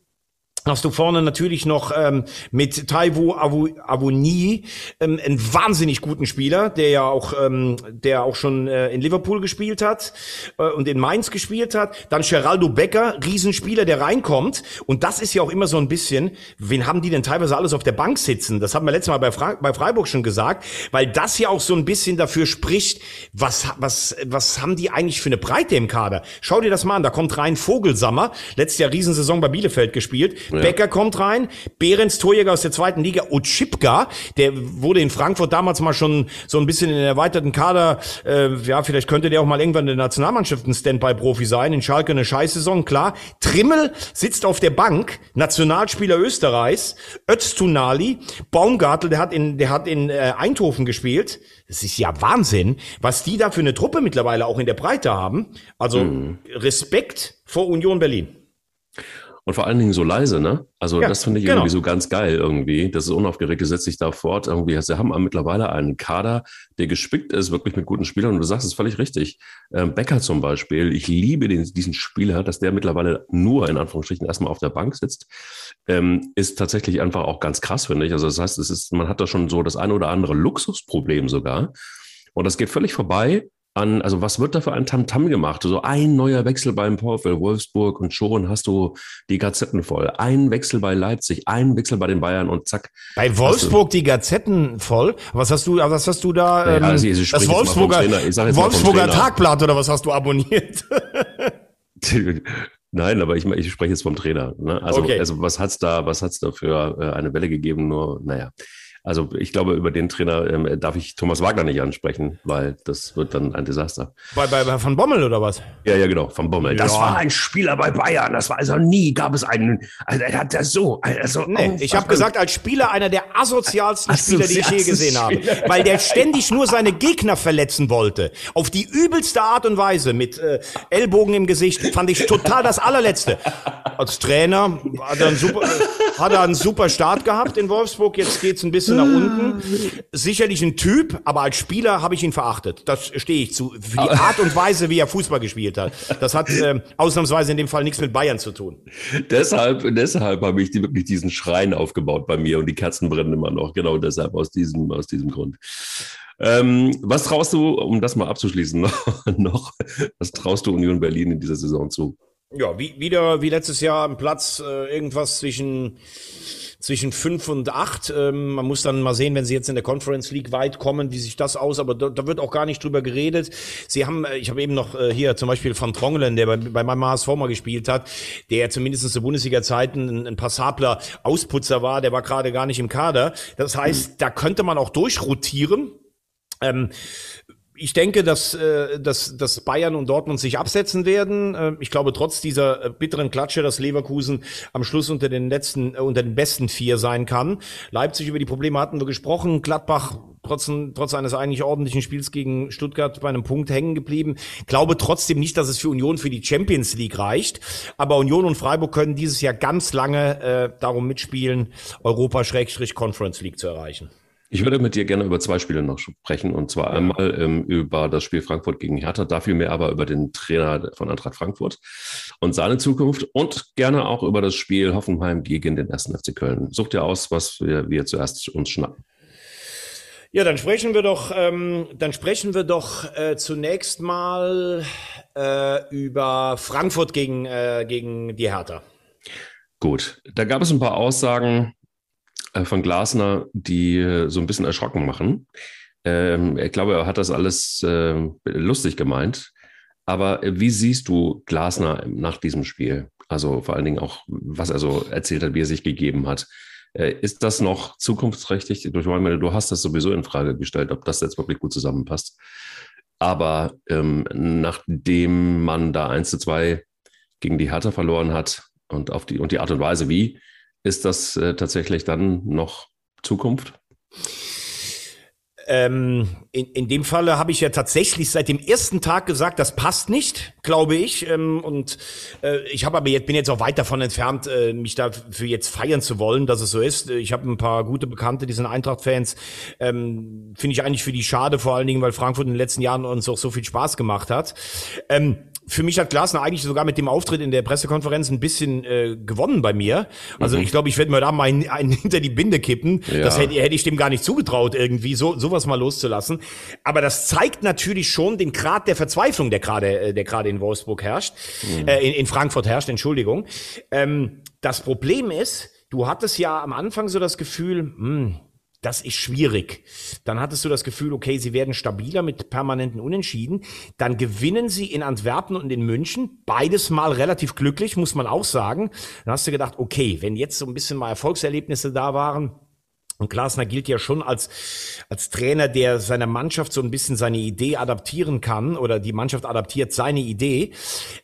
hast du vorne natürlich noch ähm, mit Taiwo Avoni ähm, einen wahnsinnig guten Spieler, der ja auch, ähm, der auch schon äh, in Liverpool gespielt hat äh, und in Mainz gespielt hat. Dann Geraldo Becker, Riesenspieler, der reinkommt. Und das ist ja auch immer so ein bisschen, wen haben die denn teilweise alles auf der Bank sitzen? Das haben wir letztes Mal bei, Fra bei Freiburg schon gesagt, weil das ja auch so ein bisschen dafür spricht, was, was, was haben die eigentlich für eine Breite im Kader? Schau dir das mal an, da kommt rein Vogelsammer, letztes Jahr Riesensaison bei Bielefeld gespielt ja. Becker kommt rein, Behrens Torjäger aus der zweiten Liga, Otschipka, der wurde in Frankfurt damals mal schon so ein bisschen in den erweiterten Kader, äh, ja, vielleicht könnte der auch mal irgendwann in der Nationalmannschaft ein Standby-Profi sein, in Schalke eine Scheißsaison, klar. Trimmel sitzt auf der Bank, Nationalspieler Österreichs, Öztunali, Baumgartel, der hat in, der hat in äh, Eindhoven gespielt. Das ist ja Wahnsinn, was die da für eine Truppe mittlerweile auch in der Breite haben. Also mhm. Respekt vor Union Berlin. Und vor allen Dingen so leise, ne? Also ja, das finde ich genau. irgendwie so ganz geil irgendwie. Das ist unaufgeregt, setzt dich da fort. Irgendwie, sie haben mittlerweile einen Kader, der gespickt ist, wirklich mit guten Spielern. Und du sagst es völlig richtig. Ähm, Becker zum Beispiel, ich liebe den, diesen Spieler, dass der mittlerweile nur in Anführungsstrichen erstmal auf der Bank sitzt, ähm, ist tatsächlich einfach auch ganz krass, finde ich. Also das heißt, es ist, man hat da schon so das eine oder andere Luxusproblem sogar. Und das geht völlig vorbei an, also was wird da für ein Tamtam gemacht? So ein neuer Wechsel beim VfL Wolfsburg und schon hast du die Gazetten voll. Ein Wechsel bei Leipzig, ein Wechsel bei den Bayern und zack. Bei Wolfsburg die Gazetten voll? Was hast du, was hast du da? Ähm, also ich das Wolfsburger, Wolfsburger. Tagblatt oder was hast du abonniert? Nein, aber ich, ich spreche jetzt vom Trainer. Ne? Also, Okay. also was hat's da, was hat's da für äh, eine Welle gegeben? Nur, naja. Also ich glaube, über den Trainer ähm, darf ich Thomas Wagner nicht ansprechen, weil das wird dann ein Desaster. bei, bei, bei Van Bommel oder was? Ja, ja, genau, vom Bommel. Das Ja. war ein Spieler bei Bayern. Das war also nie gab es einen. Also er hat das so. Also, Nee, ich habe gesagt, als Spieler einer der asozialsten Spieler, die ich je gesehen habe. Weil der ständig nur seine Gegner verletzen wollte. Auf die übelste Art und Weise, mit äh, Ellbogen im Gesicht, fand ich total das allerletzte. Als Trainer hat er einen super, hat er einen super Start gehabt in Wolfsburg, jetzt geht's ein bisschen nach unten. Sicherlich ein Typ, aber als Spieler habe ich ihn verachtet. Das stehe ich zu. Für die Art und Weise, wie er Fußball gespielt hat. Das hat äh, ausnahmsweise in dem Fall nichts mit Bayern zu tun. deshalb, deshalb habe ich die, wirklich diesen Schrein aufgebaut bei mir und die Kerzen brennen immer noch. Genau deshalb, aus diesem, aus diesem Grund. Ähm, was traust du, um das mal abzuschließen, noch, was traust du Union Berlin in dieser Saison zu? Ja, wie, wieder wie letztes Jahr ein Platz äh, irgendwas zwischen zwischen fünf und acht. Ähm, man muss dann mal sehen, wenn sie jetzt in der Conference League weit kommen, wie sich das aus. Aber da, da wird auch gar nicht drüber geredet. Sie haben, äh, ich habe eben noch äh, hier zum Beispiel Van Trongelen, der bei, bei meinem HSV mal gespielt hat, der zumindest zu Bundesliga-Zeiten ein, ein passabler Ausputzer war. Der war gerade gar nicht im Kader. Das heißt, da könnte man auch durchrotieren. Ähm, ich denke, dass, äh, dass, dass Bayern und Dortmund sich absetzen werden. Äh, ich glaube, trotz dieser äh, bitteren Klatsche, dass Leverkusen am Schluss unter den letzten, äh, unter den besten vier sein kann. Leipzig über die Probleme hatten wir gesprochen. Gladbach trotz, trotz eines eigentlich ordentlichen Spiels gegen Stuttgart bei einem Punkt hängen geblieben. Glaube trotzdem nicht, dass es für Union für die Champions League reicht. Aber Union und Freiburg können dieses Jahr ganz lange äh, darum mitspielen, Europa-Conference League zu erreichen. Ich würde mit dir gerne über zwei Spiele noch sprechen. Und zwar einmal ähm, über das Spiel Frankfurt gegen Hertha, dafür mehr aber über den Trainer von Eintracht Frankfurt und seine Zukunft und gerne auch über das Spiel Hoffenheim gegen den 1. FC Köln. Such dir aus, was wir, wir zuerst uns schnappen. Ja, dann sprechen wir doch, ähm, dann sprechen wir doch äh, zunächst mal äh, über Frankfurt gegen, äh, gegen die Hertha. Gut, da gab es ein paar Aussagen von Glasner, die äh, so ein bisschen erschrocken machen. Ähm, ich glaube, er hat das alles äh, lustig gemeint. Aber äh, wie siehst du Glasner nach diesem Spiel? Also vor allen Dingen auch, was er so erzählt hat, wie er sich gegeben hat. Äh, ist das noch zukunftsträchtig? Ich meine, du hast das sowieso in Frage gestellt, ob das jetzt wirklich gut zusammenpasst. Aber ähm, nachdem man da 1 zu 2 gegen die Hertha verloren hat und auf die, und die Art und Weise wie, ist das äh, tatsächlich dann noch Zukunft? Ähm, in, in dem Falle habe ich ja tatsächlich seit dem ersten Tag gesagt, das passt nicht, glaube ich. Ähm, und äh, ich habe aber jetzt bin jetzt auch weit davon entfernt, äh, mich dafür jetzt feiern zu wollen, dass es so ist. Ich habe ein paar gute Bekannte, die sind Eintracht-Fans. Ähm, Finde ich eigentlich für die schade, vor allen Dingen, weil Frankfurt in den letzten Jahren uns auch so viel Spaß gemacht hat. Ähm, für mich hat Glasner eigentlich sogar mit dem Auftritt in der Pressekonferenz ein bisschen äh, gewonnen bei mir. Also ich glaube, ich werde mir da mal einen, einen hinter die Binde kippen. Ja. Das hätte, hätte ich dem gar nicht zugetraut, irgendwie so sowas mal loszulassen. Aber das zeigt natürlich schon den Grad der Verzweiflung, der gerade äh, der gerade in Wolfsburg herrscht, äh, in, in Frankfurt herrscht. Entschuldigung. Ähm, das Problem ist, du hattest ja am Anfang so das Gefühl, hm, das ist schwierig. Dann hattest du das Gefühl, okay, sie werden stabiler mit permanenten Unentschieden. Dann gewinnen sie in Antwerpen und in München. Beides mal relativ glücklich, muss man auch sagen. Dann hast du gedacht, okay, wenn jetzt so ein bisschen mal Erfolgserlebnisse da waren, und Glasner gilt ja schon als, als Trainer, der seiner Mannschaft so ein bisschen seine Idee adaptieren kann oder die Mannschaft adaptiert seine Idee.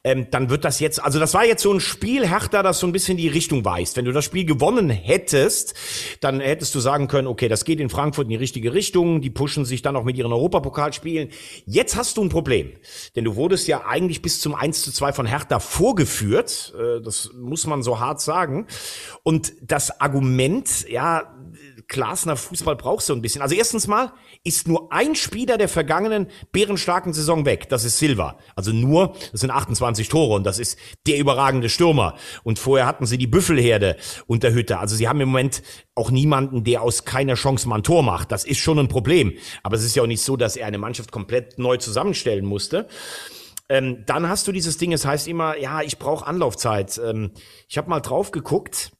Ähm, dann wird das jetzt, also das war jetzt so ein Spiel, Hertha, das so ein bisschen die Richtung weist. Wenn du das Spiel gewonnen hättest, dann hättest du sagen können, okay, das geht in Frankfurt in die richtige Richtung, die pushen sich dann auch mit ihren Europapokalspielen. Jetzt hast du ein Problem, denn du wurdest ja eigentlich bis zum 1 zu 2 von Hertha vorgeführt, äh, das muss man so hart sagen. Und das Argument, ja, Glasner Fußball brauchst du ein bisschen. Also erstens mal ist nur ein Spieler der vergangenen bärenstarken Saison weg. Das ist Silva. Also nur, das sind 28 Tore und das ist der überragende Stürmer. Und vorher hatten sie die Büffelherde unter Hütte. Also sie haben im Moment auch niemanden, der aus keiner Chance mal ein Tor macht. Das ist schon ein Problem. Aber es ist ja auch nicht so, dass er eine Mannschaft komplett neu zusammenstellen musste. Ähm, dann hast du dieses Ding, es heißt immer, ja, ich brauche Anlaufzeit. Ähm, ich habe mal drauf geguckt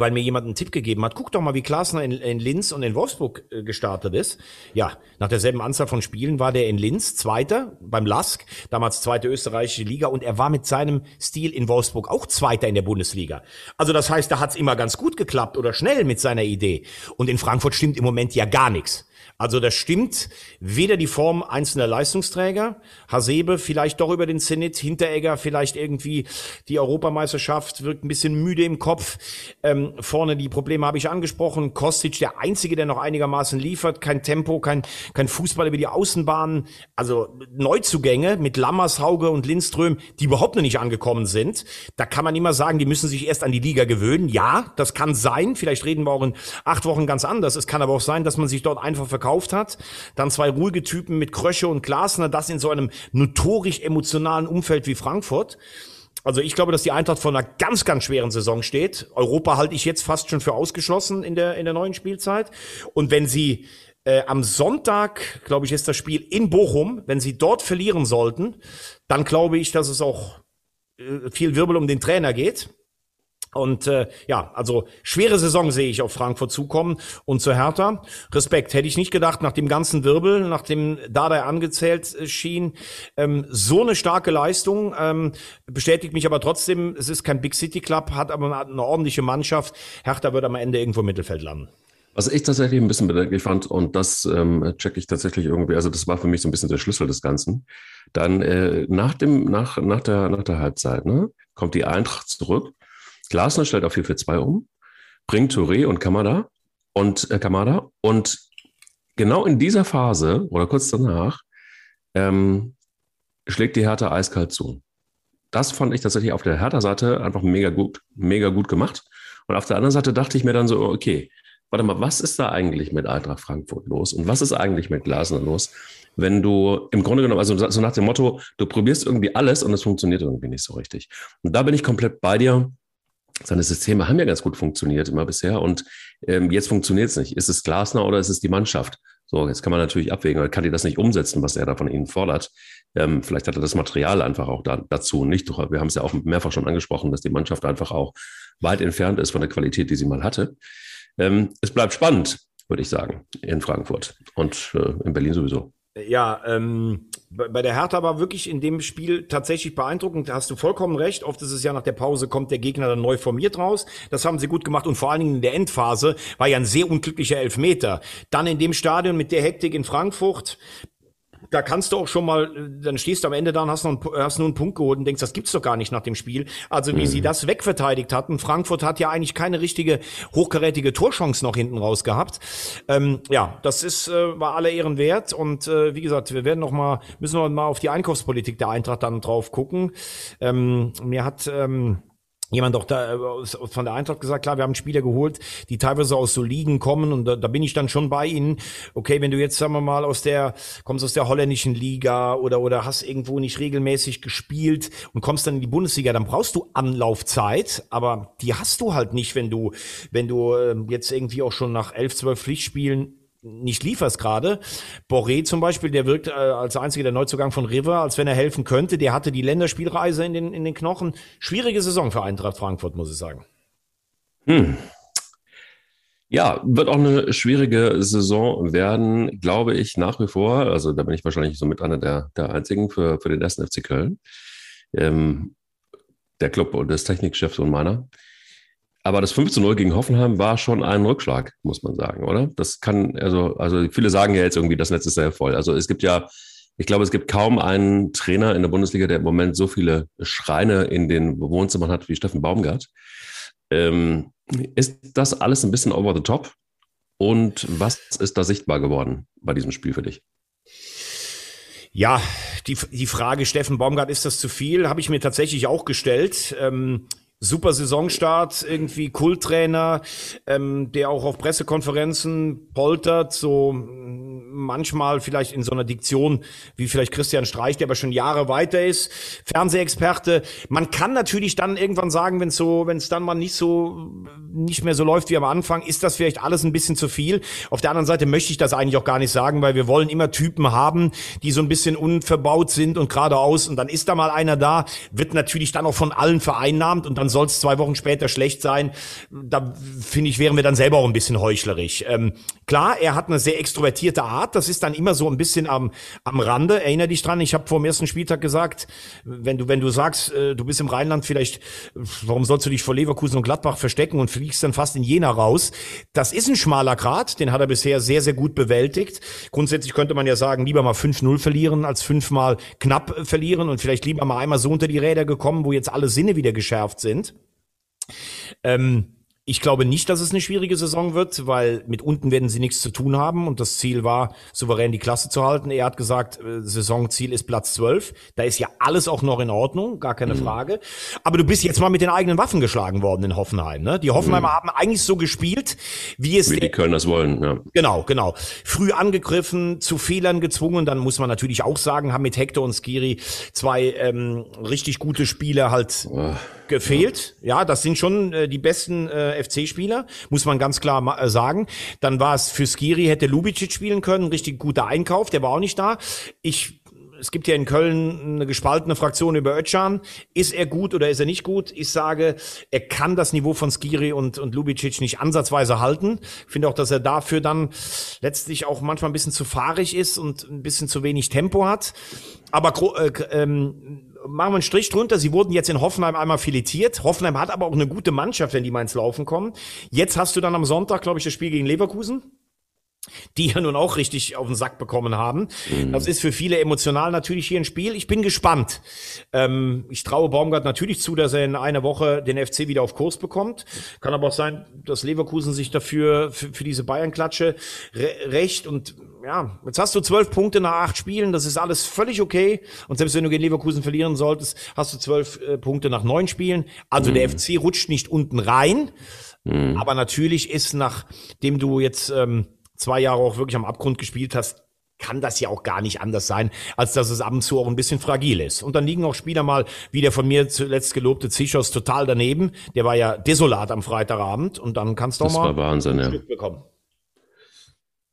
weil mir jemand einen Tipp gegeben hat, guck doch mal, wie Klasner in, in Linz und in Wolfsburg äh, gestartet ist. Ja, nach derselben Anzahl von Spielen war der in Linz Zweiter beim Lask, damals zweite österreichische Liga und er war mit seinem Stil in Wolfsburg auch Zweiter in der Bundesliga. Also das heißt, da hat's immer ganz gut geklappt oder schnell mit seiner Idee. Und in Frankfurt stimmt im Moment ja gar nichts. Also das stimmt weder die Form einzelner Leistungsträger, Hasebe vielleicht doch über den Zenit, Hinteregger vielleicht irgendwie die Europameisterschaft, wirkt ein bisschen müde im Kopf. Ähm, vorne die Probleme habe ich angesprochen. Kostic, der Einzige, der noch einigermaßen liefert, kein Tempo, kein, kein Fußball über die Außenbahnen. Also Neuzugänge mit Lammers, Hauge und Lindström, die überhaupt noch nicht angekommen sind. Da kann man immer sagen, die müssen sich erst an die Liga gewöhnen. Ja, das kann sein. Vielleicht reden wir auch in acht Wochen ganz anders. Es kann aber auch sein, dass man sich dort einfach verkauft verkauft hat. Dann zwei ruhige Typen mit Krösche und Glasner, das in so einem notorisch emotionalen Umfeld wie Frankfurt. Also ich glaube, dass die Eintracht vor einer ganz, ganz schweren Saison steht. Europa halte ich jetzt fast schon für ausgeschlossen in der, in der neuen Spielzeit. Und wenn sie äh, am Sonntag, glaube ich, ist das Spiel in Bochum, wenn sie dort verlieren sollten, dann glaube ich, dass es auch äh, viel Wirbel um den Trainer geht. Und äh, ja, also schwere Saison sehe ich auf Frankfurt zukommen und zu Hertha. Respekt, hätte ich nicht gedacht, nach dem ganzen Wirbel, nachdem Dardai angezählt äh, schien, ähm, so eine starke Leistung, ähm, bestätigt mich aber trotzdem, es ist kein Big City Club, hat aber eine ordentliche Mannschaft. Hertha wird am Ende irgendwo im Mittelfeld landen. Was ich tatsächlich ein bisschen bedenklich fand, und das ähm, checke ich tatsächlich irgendwie, also das war für mich so ein bisschen der Schlüssel des Ganzen. Dann äh, nach dem, nach, nach der, nach der Halbzeit, ne, kommt die Eintracht zurück Glasner stellt auf 4-4-2 um, bringt Touré und Kamada und äh, Kamada und genau in dieser Phase oder kurz danach ähm, schlägt die Hertha eiskalt zu. Das fand ich tatsächlich auf der Hertha-Seite einfach mega gut, mega gut gemacht. Und auf der anderen Seite dachte ich mir dann so, okay, warte mal, was ist da eigentlich mit Eintracht Frankfurt los? Und was ist eigentlich mit Glasner los? Wenn du im Grunde genommen, also so nach dem Motto, du probierst irgendwie alles und es funktioniert irgendwie nicht so richtig. Und da bin ich komplett bei dir seine Systeme haben ja ganz gut funktioniert immer bisher und ähm, jetzt funktioniert es nicht. Ist es Glasner oder ist es die Mannschaft? So, jetzt kann man natürlich abwägen, oder kann die das nicht umsetzen, was er da von ihnen fordert. Ähm, vielleicht hat er das Material einfach auch da, dazu nicht. Wir haben es ja auch mehrfach schon angesprochen, dass die Mannschaft einfach auch weit entfernt ist von der Qualität, die sie mal hatte. Ähm, es bleibt spannend, würde ich sagen, in Frankfurt und äh, in Berlin sowieso. Ja, ähm, bei der Hertha war wirklich in dem Spiel tatsächlich beeindruckend. Da hast du vollkommen recht. Oft ist es ja nach der Pause kommt der Gegner dann neu formiert raus. Das haben sie gut gemacht und vor allen Dingen in der Endphase war ja ein sehr unglücklicher Elfmeter. Dann in dem Stadion mit der Hektik in Frankfurt da kannst du auch schon mal, dann stehst du am Ende da und hast, noch einen, hast nur einen Punkt geholt und denkst, das gibt's doch gar nicht nach dem Spiel. Also wie mhm. sie das wegverteidigt hatten. Frankfurt hat ja eigentlich keine richtige hochkarätige Torchance noch hinten raus gehabt. Ähm, ja, das ist äh, war aller Ehren wert und äh, wie gesagt, wir werden noch mal müssen wir mal auf die Einkaufspolitik der Eintracht dann drauf gucken. Ähm, mir hat ähm, jemand auch da äh, von der Eintracht gesagt, klar, wir haben Spieler geholt, die teilweise aus so Ligen kommen und da, da bin ich dann schon bei ihnen. Okay, wenn du jetzt, sagen wir mal, aus der, kommst aus der holländischen Liga oder, oder hast irgendwo nicht regelmäßig gespielt und kommst dann in die Bundesliga, dann brauchst du Anlaufzeit, aber die hast du halt nicht, wenn du, wenn du ähm, jetzt irgendwie auch schon nach elf, zwölf Pflichtspielen nicht lieferst gerade. Boré zum Beispiel, der wirkt äh, als einziger der Neuzugang von River, als wenn er helfen könnte. Der hatte die Länderspielreise in den, in den Knochen. Schwierige Saison für Eintracht Frankfurt, muss ich sagen. Hm. Ja, wird auch eine schwierige Saison werden, glaube ich, nach wie vor. Also da bin ich wahrscheinlich so mit einer der, der einzigen für, für den ersten FC Köln. Ähm, der Club und des Technikchefs und meiner. Aber das 5 zu 0 gegen Hoffenheim war schon ein Rückschlag, muss man sagen, oder? Das kann, also, also viele sagen ja jetzt irgendwie, das Netz ist sehr voll. Also es gibt ja, ich glaube, es gibt kaum einen Trainer in der Bundesliga, der im Moment so viele Schreine in den Wohnzimmern hat wie Steffen Baumgart. Ähm, ist das alles ein bisschen over the top? Und was ist da sichtbar geworden bei diesem Spiel für dich? Ja, die, die Frage, Steffen Baumgart, ist das zu viel, habe ich mir tatsächlich auch gestellt. Ähm, super Saisonstart, irgendwie Kulttrainer, ähm, der auch auf Pressekonferenzen poltert, so manchmal vielleicht in so einer Diktion wie vielleicht Christian Streich, der aber schon Jahre weiter ist, Fernsehexperte. Man kann natürlich dann irgendwann sagen, wenn es so, wenn es dann mal nicht so nicht mehr so läuft wie am Anfang, ist das vielleicht alles ein bisschen zu viel. Auf der anderen Seite möchte ich das eigentlich auch gar nicht sagen, weil wir wollen immer Typen haben, die so ein bisschen unverbaut sind und geradeaus und dann ist da mal einer da, wird natürlich dann auch von allen vereinnahmt und dann soll es zwei Wochen später schlecht sein. Da finde ich, wären wir dann selber auch ein bisschen heuchlerisch. Ähm, klar, er hat eine sehr extrovertierte Art, das ist dann immer so ein bisschen am, am Rande. Erinner dich dran, ich habe vor dem ersten Spieltag gesagt, wenn du, wenn du sagst, äh, du bist im Rheinland, vielleicht, warum sollst du dich vor Leverkusen und Gladbach verstecken und fliegst dann fast in Jena raus? Das ist ein schmaler Grat, den hat er bisher sehr, sehr gut bewältigt. Grundsätzlich könnte man ja sagen, lieber mal 5-0 verlieren, als fünfmal knapp verlieren und vielleicht lieber mal einmal so unter die Räder gekommen, wo jetzt alle Sinne wieder geschärft sind. Ähm, ich glaube nicht, dass es eine schwierige Saison wird, weil mit unten werden sie nichts zu tun haben und das Ziel war, souverän die Klasse zu halten. Er hat gesagt, äh, Saisonziel ist Platz 12. Da ist ja alles auch noch in Ordnung, gar keine mhm. Frage. Aber du bist jetzt mal mit den eigenen Waffen geschlagen worden in Hoffenheim. Ne? Die Hoffenheimer mhm. haben eigentlich so gespielt, wie es... Wie die Köln das wollen, ja. Genau, genau. Früh angegriffen, zu Fehlern gezwungen. Dann muss man natürlich auch sagen, haben mit Hector und Skiri zwei ähm, richtig gute Spiele halt... Oh gefehlt. Ja. das sind schon äh, die besten äh, FC-Spieler, muss man ganz klar äh, sagen. Dann war es für Skiri, hätte Lubicic spielen können, richtig guter Einkauf, der war auch nicht da. Ich es gibt ja in Köln eine gespaltene Fraktion über Özcan. Ist er gut oder ist er nicht gut? Ich sage, er kann das Niveau von Skiri und, und Lubicic nicht ansatzweise halten. Ich finde auch, dass er dafür dann letztlich auch manchmal ein bisschen zu fahrig ist und ein bisschen zu wenig Tempo hat. Aber äh, ähm, machen wir einen Strich drunter. Sie wurden jetzt in Hoffenheim einmal filetiert. Hoffenheim hat aber auch eine gute Mannschaft, wenn die mal ins Laufen kommen. Jetzt hast du dann am Sonntag, glaube ich, das Spiel gegen Leverkusen die ja nun auch richtig auf den Sack bekommen haben. Mhm. Das ist für viele emotional natürlich hier ein Spiel. Ich bin gespannt. Ähm, ich traue Baumgart natürlich zu, dass er in einer Woche den FC wieder auf Kurs bekommt. Kann aber auch sein, dass Leverkusen sich dafür für, für diese Bayern-Klatsche re recht und ja, jetzt hast du zwölf Punkte nach acht Spielen, das ist alles völlig okay. Und selbst wenn du gegen Leverkusen verlieren solltest, hast du zwölf äh, Punkte nach neun Spielen. Also mhm. der FC rutscht nicht unten rein. Mhm. Aber natürlich ist, nachdem du jetzt ähm, zwei Jahre auch wirklich am Abgrund gespielt hast, kann das ja auch gar nicht anders sein, als dass es ab und zu auch ein bisschen fragil ist. Und dann liegen auch Spieler mal, wie der von mir zuletzt gelobte Zichos, total daneben. Der war ja desolat am Freitagabend und dann kannst du auch mal war Wahnsinn, ja. bekommen.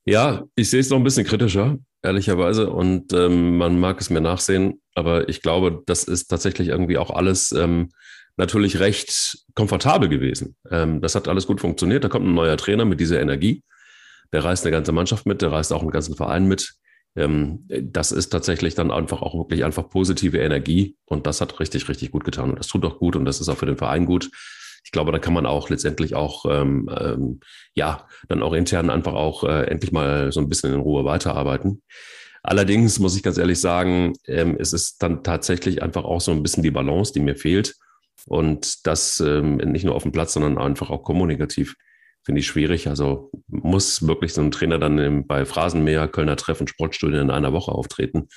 Ja, ich sehe es noch ein bisschen kritischer, ehrlicherweise. Und ähm, man mag es mir nachsehen, aber ich glaube, das ist tatsächlich irgendwie auch alles ähm, natürlich recht komfortabel gewesen. Ähm, das hat alles gut funktioniert. Da kommt ein neuer Trainer mit dieser Energie der reißt eine ganze Mannschaft mit, der reißt auch einen ganzen Verein mit. Ähm, das ist tatsächlich dann einfach auch wirklich einfach positive Energie und das hat richtig, richtig gut getan und das tut auch gut und das ist auch für den Verein gut. Ich glaube, da kann man auch letztendlich auch, ähm, ähm, ja, dann auch intern einfach auch äh, endlich mal so ein bisschen in Ruhe weiterarbeiten. Allerdings muss ich ganz ehrlich sagen, ähm, es ist dann tatsächlich einfach auch so ein bisschen die Balance, die mir fehlt. Und das ähm, nicht nur auf dem Platz, sondern einfach auch kommunikativ finde ich schwierig. Also muss wirklich so ein Trainer dann im, bei Phrasenmäher, Kölner Treffen, Sportstudio in einer Woche auftreten.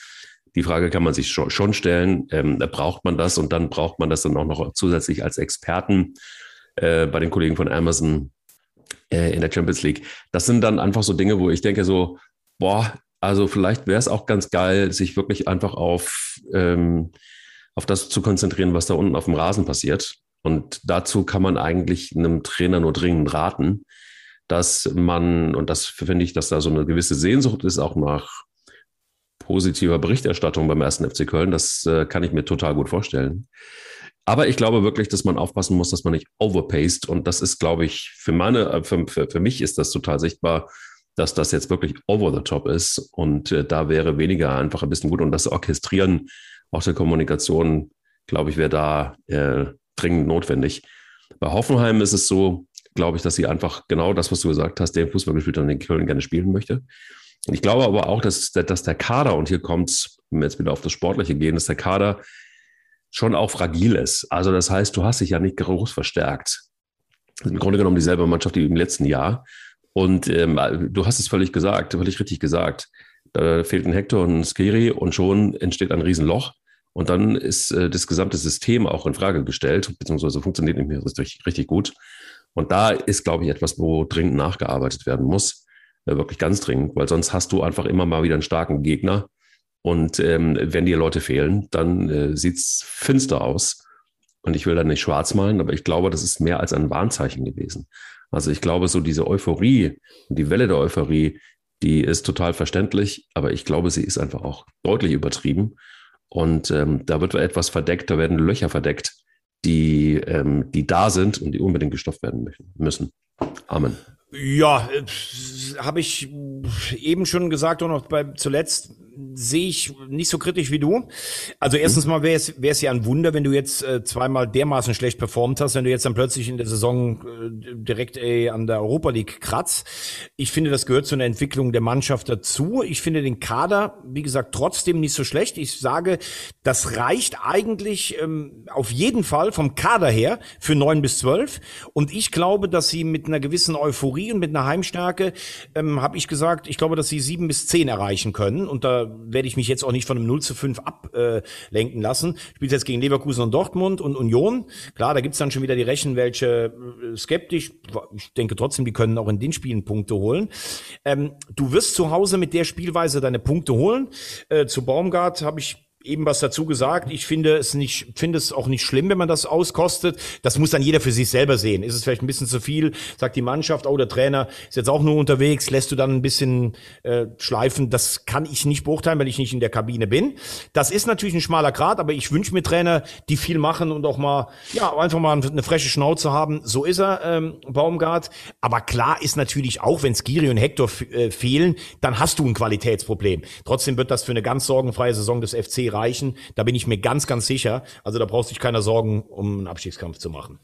Die Frage kann man sich schon stellen. Ähm, braucht man das? Und dann braucht man das dann auch noch zusätzlich als Experten äh, bei den Kollegen von Amazon äh, in der Champions League. Das sind dann einfach so Dinge, wo ich denke so, boah, also vielleicht wäre es auch ganz geil, sich wirklich einfach auf, ähm, auf das zu konzentrieren, was da unten auf dem Rasen passiert. Und dazu kann man eigentlich einem Trainer nur dringend raten, dass man, und das finde ich, dass da so eine gewisse Sehnsucht ist, auch nach positiver Berichterstattung beim ersten FC Köln. Das äh, kann ich mir total gut vorstellen. Aber ich glaube wirklich, dass man aufpassen muss, dass man nicht overpaced. Und das ist, glaube ich, für meine, äh, für, für, für mich ist das total sichtbar, dass das jetzt wirklich over the top ist. Und äh, da wäre weniger einfach ein bisschen gut. Und das Orchestrieren auch der Kommunikation, glaube ich, wäre da äh, dringend notwendig. Bei Hoffenheim ist es so, glaube ich, dass sie einfach genau das, was du gesagt hast, den Fußball gespielt hat, den Köln gerne spielen möchte. Ich glaube aber auch, dass, dass der Kader, und hier kommt es, wenn wir jetzt wieder auf das Sportliche gehen, dass der Kader schon auch fragil ist. Also das heißt, du hast dich ja nicht groß verstärkt. Im Grunde genommen dieselbe Mannschaft wie im letzten Jahr. Und ähm, du hast es völlig gesagt, völlig richtig gesagt. Da fehlt ein Hector und ein Skiri und schon entsteht ein Riesenloch. Und dann ist äh, das gesamte System auch in Frage gestellt, beziehungsweise funktioniert nicht mehr richtig, richtig gut. Und da ist, glaube ich, etwas, wo dringend nachgearbeitet werden muss. Wirklich ganz dringend, weil sonst hast du einfach immer mal wieder einen starken Gegner. Und ähm, wenn dir Leute fehlen, dann äh, sieht's finster aus. Und ich will da nicht schwarz malen, aber ich glaube, das ist mehr als ein Warnzeichen gewesen. Also ich glaube, so diese Euphorie die Welle der Euphorie, die ist total verständlich, aber ich glaube, sie ist einfach auch deutlich übertrieben. Und ähm, da wird etwas verdeckt, da werden Löcher verdeckt, die, ähm, die da sind und die unbedingt gestopft werden müssen. Amen. Ja, äh, habe ich eben schon gesagt und noch bei zuletzt sehe ich nicht so kritisch wie du. Also erstens mal wäre es, wäre es ja ein Wunder, wenn du jetzt äh, zweimal dermaßen schlecht performt hast, wenn du jetzt dann plötzlich in der Saison äh, direkt äh, an der Europa League kratzt. Ich finde, das gehört zu einer Entwicklung der Mannschaft dazu. Ich finde den Kader, wie gesagt, trotzdem nicht so schlecht. Ich sage, das reicht eigentlich ähm, auf jeden Fall vom Kader her für neun bis zwölf. Und ich glaube, dass sie mit einer gewissen Euphorie und mit einer Heimstärke, ähm, habe ich gesagt, ich glaube, dass sie sieben bis zehn erreichen können. Und da werde ich mich jetzt auch nicht von einem 0 zu 5 ablenken lassen. Spielt jetzt gegen Leverkusen und Dortmund und Union. Klar, da gibt's dann schon wieder die Rechen, welche äh, skeptisch. Ich denke trotzdem, die können auch in den Spielen Punkte holen. Ähm, du wirst zu Hause mit der Spielweise deine Punkte holen. Äh, zu Baumgart habe ich eben was dazu gesagt. Ich finde es nicht, finde es auch nicht schlimm, wenn man das auskostet. Das muss dann jeder für sich selber sehen. Ist es vielleicht ein bisschen zu viel? Sagt die Mannschaft, oh, der Trainer ist jetzt auch nur unterwegs, lässt du dann ein bisschen äh, schleifen. Das kann ich nicht beurteilen, weil ich nicht in der Kabine bin. Das ist natürlich ein schmaler Grad, aber ich wünsche mir Trainer, die viel machen und auch mal, ja, einfach mal eine frische Schnauze haben. So ist er, ähm, Baumgart. Aber klar ist natürlich auch, wenn Skiri und Hector äh, fehlen, dann hast du ein Qualitätsproblem. Trotzdem wird das für eine ganz sorgenfreie Saison des FC reichen. Da bin ich mir ganz, ganz sicher. Also da brauchst du dich keiner Sorgen, um einen Abstiegskampf zu machen.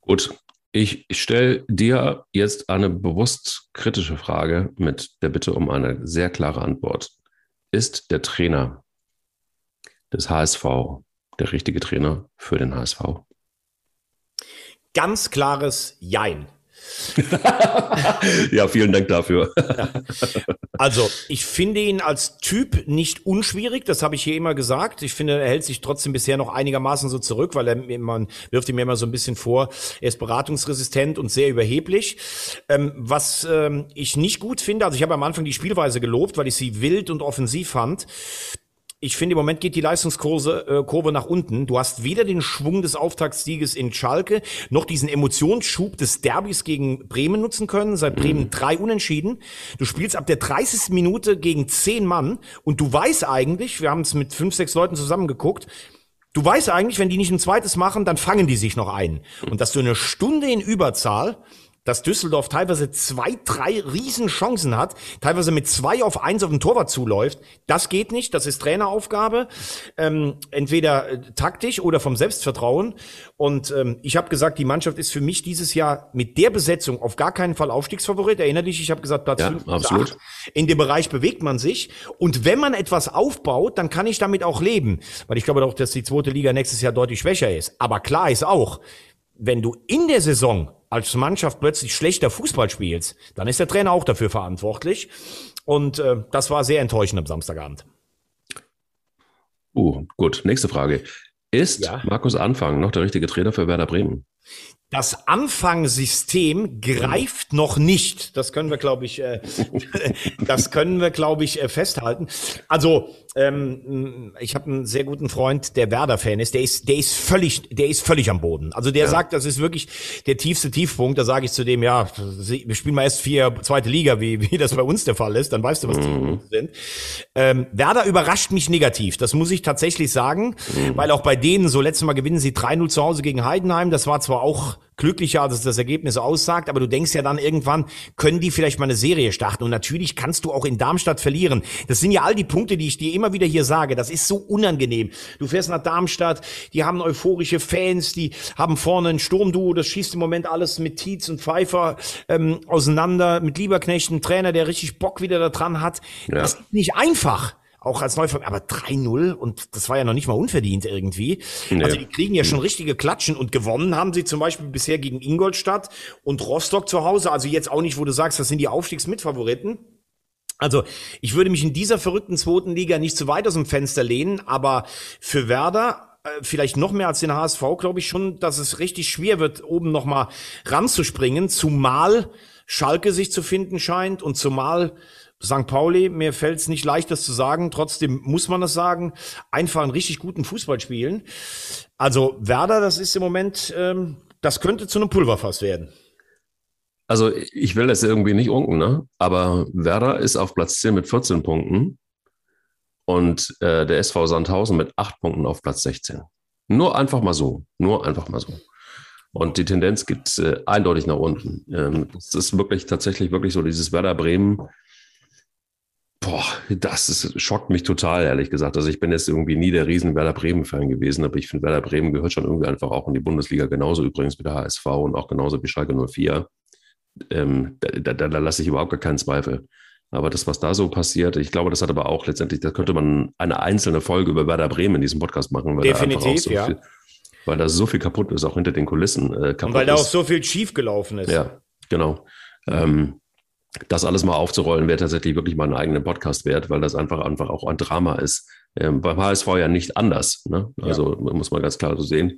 Gut. Ich stelle dir jetzt eine bewusst kritische Frage mit der Bitte um eine sehr klare Antwort. Ist der Trainer des HSV der richtige Trainer für den HSV? Ganz klares Jein. ja, vielen Dank dafür. also, ich finde ihn als Typ nicht unschwierig, das habe ich hier immer gesagt. Ich finde, er hält sich trotzdem bisher noch einigermaßen so zurück, weil er man wirft ihm immer so ein bisschen vor, er ist beratungsresistent und sehr überheblich. Ähm, was ähm, ich nicht gut finde, also ich habe am Anfang die Spielweise gelobt, weil ich sie wild und offensiv fand. Ich finde, im Moment geht die Leistungskurve äh, Kurve nach unten. Du hast weder den Schwung des Auftaktsieges in Schalke noch diesen Emotionsschub des Derbys gegen Bremen nutzen können. Seit Bremen mhm. drei Unentschieden. Du spielst ab der 30. Minute gegen zehn Mann und du weißt eigentlich, wir haben es mit fünf, sechs Leuten zusammengeguckt, Du weißt eigentlich, wenn die nicht ein zweites machen, dann fangen die sich noch ein. Und dass du eine Stunde in Überzahl dass Düsseldorf teilweise zwei, drei Riesenchancen hat, teilweise mit zwei auf eins auf den Torwart zuläuft. Das geht nicht, das ist Traineraufgabe, ähm, entweder äh, taktisch oder vom Selbstvertrauen. Und ähm, ich habe gesagt, die Mannschaft ist für mich dieses Jahr mit der Besetzung auf gar keinen Fall Aufstiegsfavorit. Erinner dich, ich habe gesagt, Platz ja, 5 absolut. 8. In dem Bereich bewegt man sich. Und wenn man etwas aufbaut, dann kann ich damit auch leben. Weil ich glaube auch, dass die zweite Liga nächstes Jahr deutlich schwächer ist. Aber klar ist auch, wenn du in der Saison als Mannschaft plötzlich schlechter Fußball spielst, dann ist der Trainer auch dafür verantwortlich. Und äh, das war sehr enttäuschend am Samstagabend. Uh, gut. Nächste Frage. Ist ja. Markus Anfang noch der richtige Trainer für Werder Bremen? Das Anfangsystem greift noch nicht. Das können wir, glaube ich, äh, das können wir, glaube ich, äh, festhalten. Also ähm, ich habe einen sehr guten Freund, der Werder-Fan ist. Der ist, der ist völlig, der ist völlig am Boden. Also der ja. sagt, das ist wirklich der tiefste Tiefpunkt. Da sage ich zu dem, ja, wir spielen mal erst vier zweite Liga, wie, wie das bei uns der Fall ist. Dann weißt du, was die mhm. sind. Ähm, Werder überrascht mich negativ. Das muss ich tatsächlich sagen, mhm. weil auch bei denen so letztes Mal gewinnen sie 3-0 zu Hause gegen Heidenheim. Das war zwar auch glücklicher, als das Ergebnis aussagt, aber du denkst ja dann irgendwann, können die vielleicht mal eine Serie starten und natürlich kannst du auch in Darmstadt verlieren. Das sind ja all die Punkte, die ich dir immer wieder hier sage. Das ist so unangenehm. Du fährst nach Darmstadt, die haben euphorische Fans, die haben vorne ein Sturmduo, das schießt im Moment alles mit Tietz und Pfeiffer ähm, auseinander, mit Lieberknecht, ein Trainer, der richtig Bock wieder da dran hat. Ja. Das ist nicht einfach auch als Neufang, aber 3-0 und das war ja noch nicht mal unverdient irgendwie. Nee. Also die kriegen ja schon richtige Klatschen und gewonnen haben sie zum Beispiel bisher gegen Ingolstadt und Rostock zu Hause. Also jetzt auch nicht, wo du sagst, das sind die Aufstiegsmitfavoriten. Also ich würde mich in dieser verrückten zweiten Liga nicht zu weit aus dem Fenster lehnen, aber für Werder äh, vielleicht noch mehr als den HSV glaube ich schon, dass es richtig schwer wird, oben nochmal ranzuspringen, zumal Schalke sich zu finden scheint und zumal St. Pauli, mir fällt es nicht leicht, das zu sagen, trotzdem muss man das sagen, einfach einen richtig guten Fußball spielen. Also Werder, das ist im Moment, ähm, das könnte zu einem Pulverfass werden. Also ich will das irgendwie nicht unken, ne? aber Werder ist auf Platz 10 mit 14 Punkten und äh, der SV Sandhausen mit 8 Punkten auf Platz 16. Nur einfach mal so, nur einfach mal so. Und die Tendenz geht äh, eindeutig nach unten. Ähm, es ist wirklich tatsächlich wirklich so, dieses Werder Bremen, boah, das ist, schockt mich total, ehrlich gesagt. Also ich bin jetzt irgendwie nie der riesen Werder Bremen-Fan gewesen, aber ich finde, Werder Bremen gehört schon irgendwie einfach auch in die Bundesliga, genauso übrigens wie der HSV und auch genauso wie Schalke 04 ähm, da, da, da lasse ich überhaupt gar keinen Zweifel. Aber das, was da so passiert, ich glaube, das hat aber auch letztendlich, da könnte man eine einzelne Folge über Werder Bremen in diesem Podcast machen. Weil Definitiv, so ja. Viel, weil da so viel kaputt ist, auch hinter den Kulissen. Äh, Und weil da auch so viel schief gelaufen ist. Ja, genau. Ähm, das alles mal aufzurollen, wäre tatsächlich wirklich mal einen eigenen Podcast wert, weil das einfach einfach auch ein Drama ist. Ähm, beim HSV ja nicht anders. Ne? Also ja. muss man ganz klar so sehen.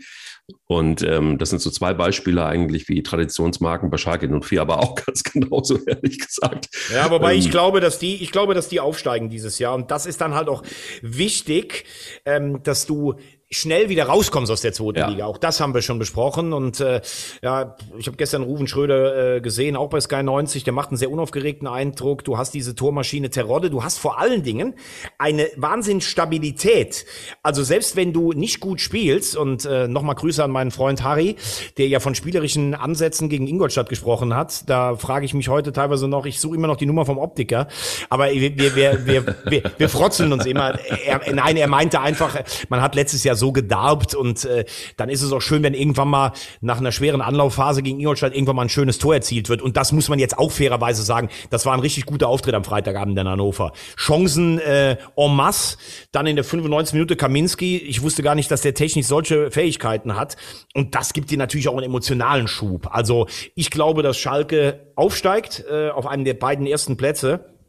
Und ähm, das sind so zwei Beispiele eigentlich wie Traditionsmarken bei Schalke und 04, aber auch ganz genauso, ehrlich gesagt. Ja, wobei ähm, ich glaube, dass die, ich glaube, dass die aufsteigen dieses Jahr. Und das ist dann halt auch wichtig, ähm, dass du schnell wieder rauskommst aus der zweiten ja. Liga. Auch das haben wir schon besprochen. Und äh, ja, ich habe gestern Ruven Schröder äh, gesehen, auch bei Sky 90. Der macht einen sehr unaufgeregten Eindruck. Du hast diese Tormaschine Terodde. Du hast vor allen Dingen eine Wahnsinnsstabilität. Also selbst wenn du nicht gut spielst und äh, nochmal Grüße an meinen Freund Harry, der ja von spielerischen Ansätzen gegen Ingolstadt gesprochen hat. Da frage ich mich heute teilweise noch, ich suche immer noch die Nummer vom Optiker. Aber wir, wir, wir, wir, wir, wir frotzeln uns immer. Er, nein, er meinte einfach, man hat letztes Jahr so gedarbt und äh, dann ist es auch schön, wenn irgendwann mal nach einer schweren Anlaufphase gegen Ingolstadt irgendwann mal ein schönes Tor erzielt wird. Und das muss man jetzt auch fairerweise sagen. Das war ein richtig guter Auftritt am Freitagabend in Hannover. Chancen äh, en masse. Dann in der 95 Minute Kaminski. Ich wusste gar nicht, dass der technisch solche Fähigkeiten hat. Und das gibt dir natürlich auch einen emotionalen Schub. Also ich glaube, dass Schalke aufsteigt äh, auf einem der beiden ersten Plätze.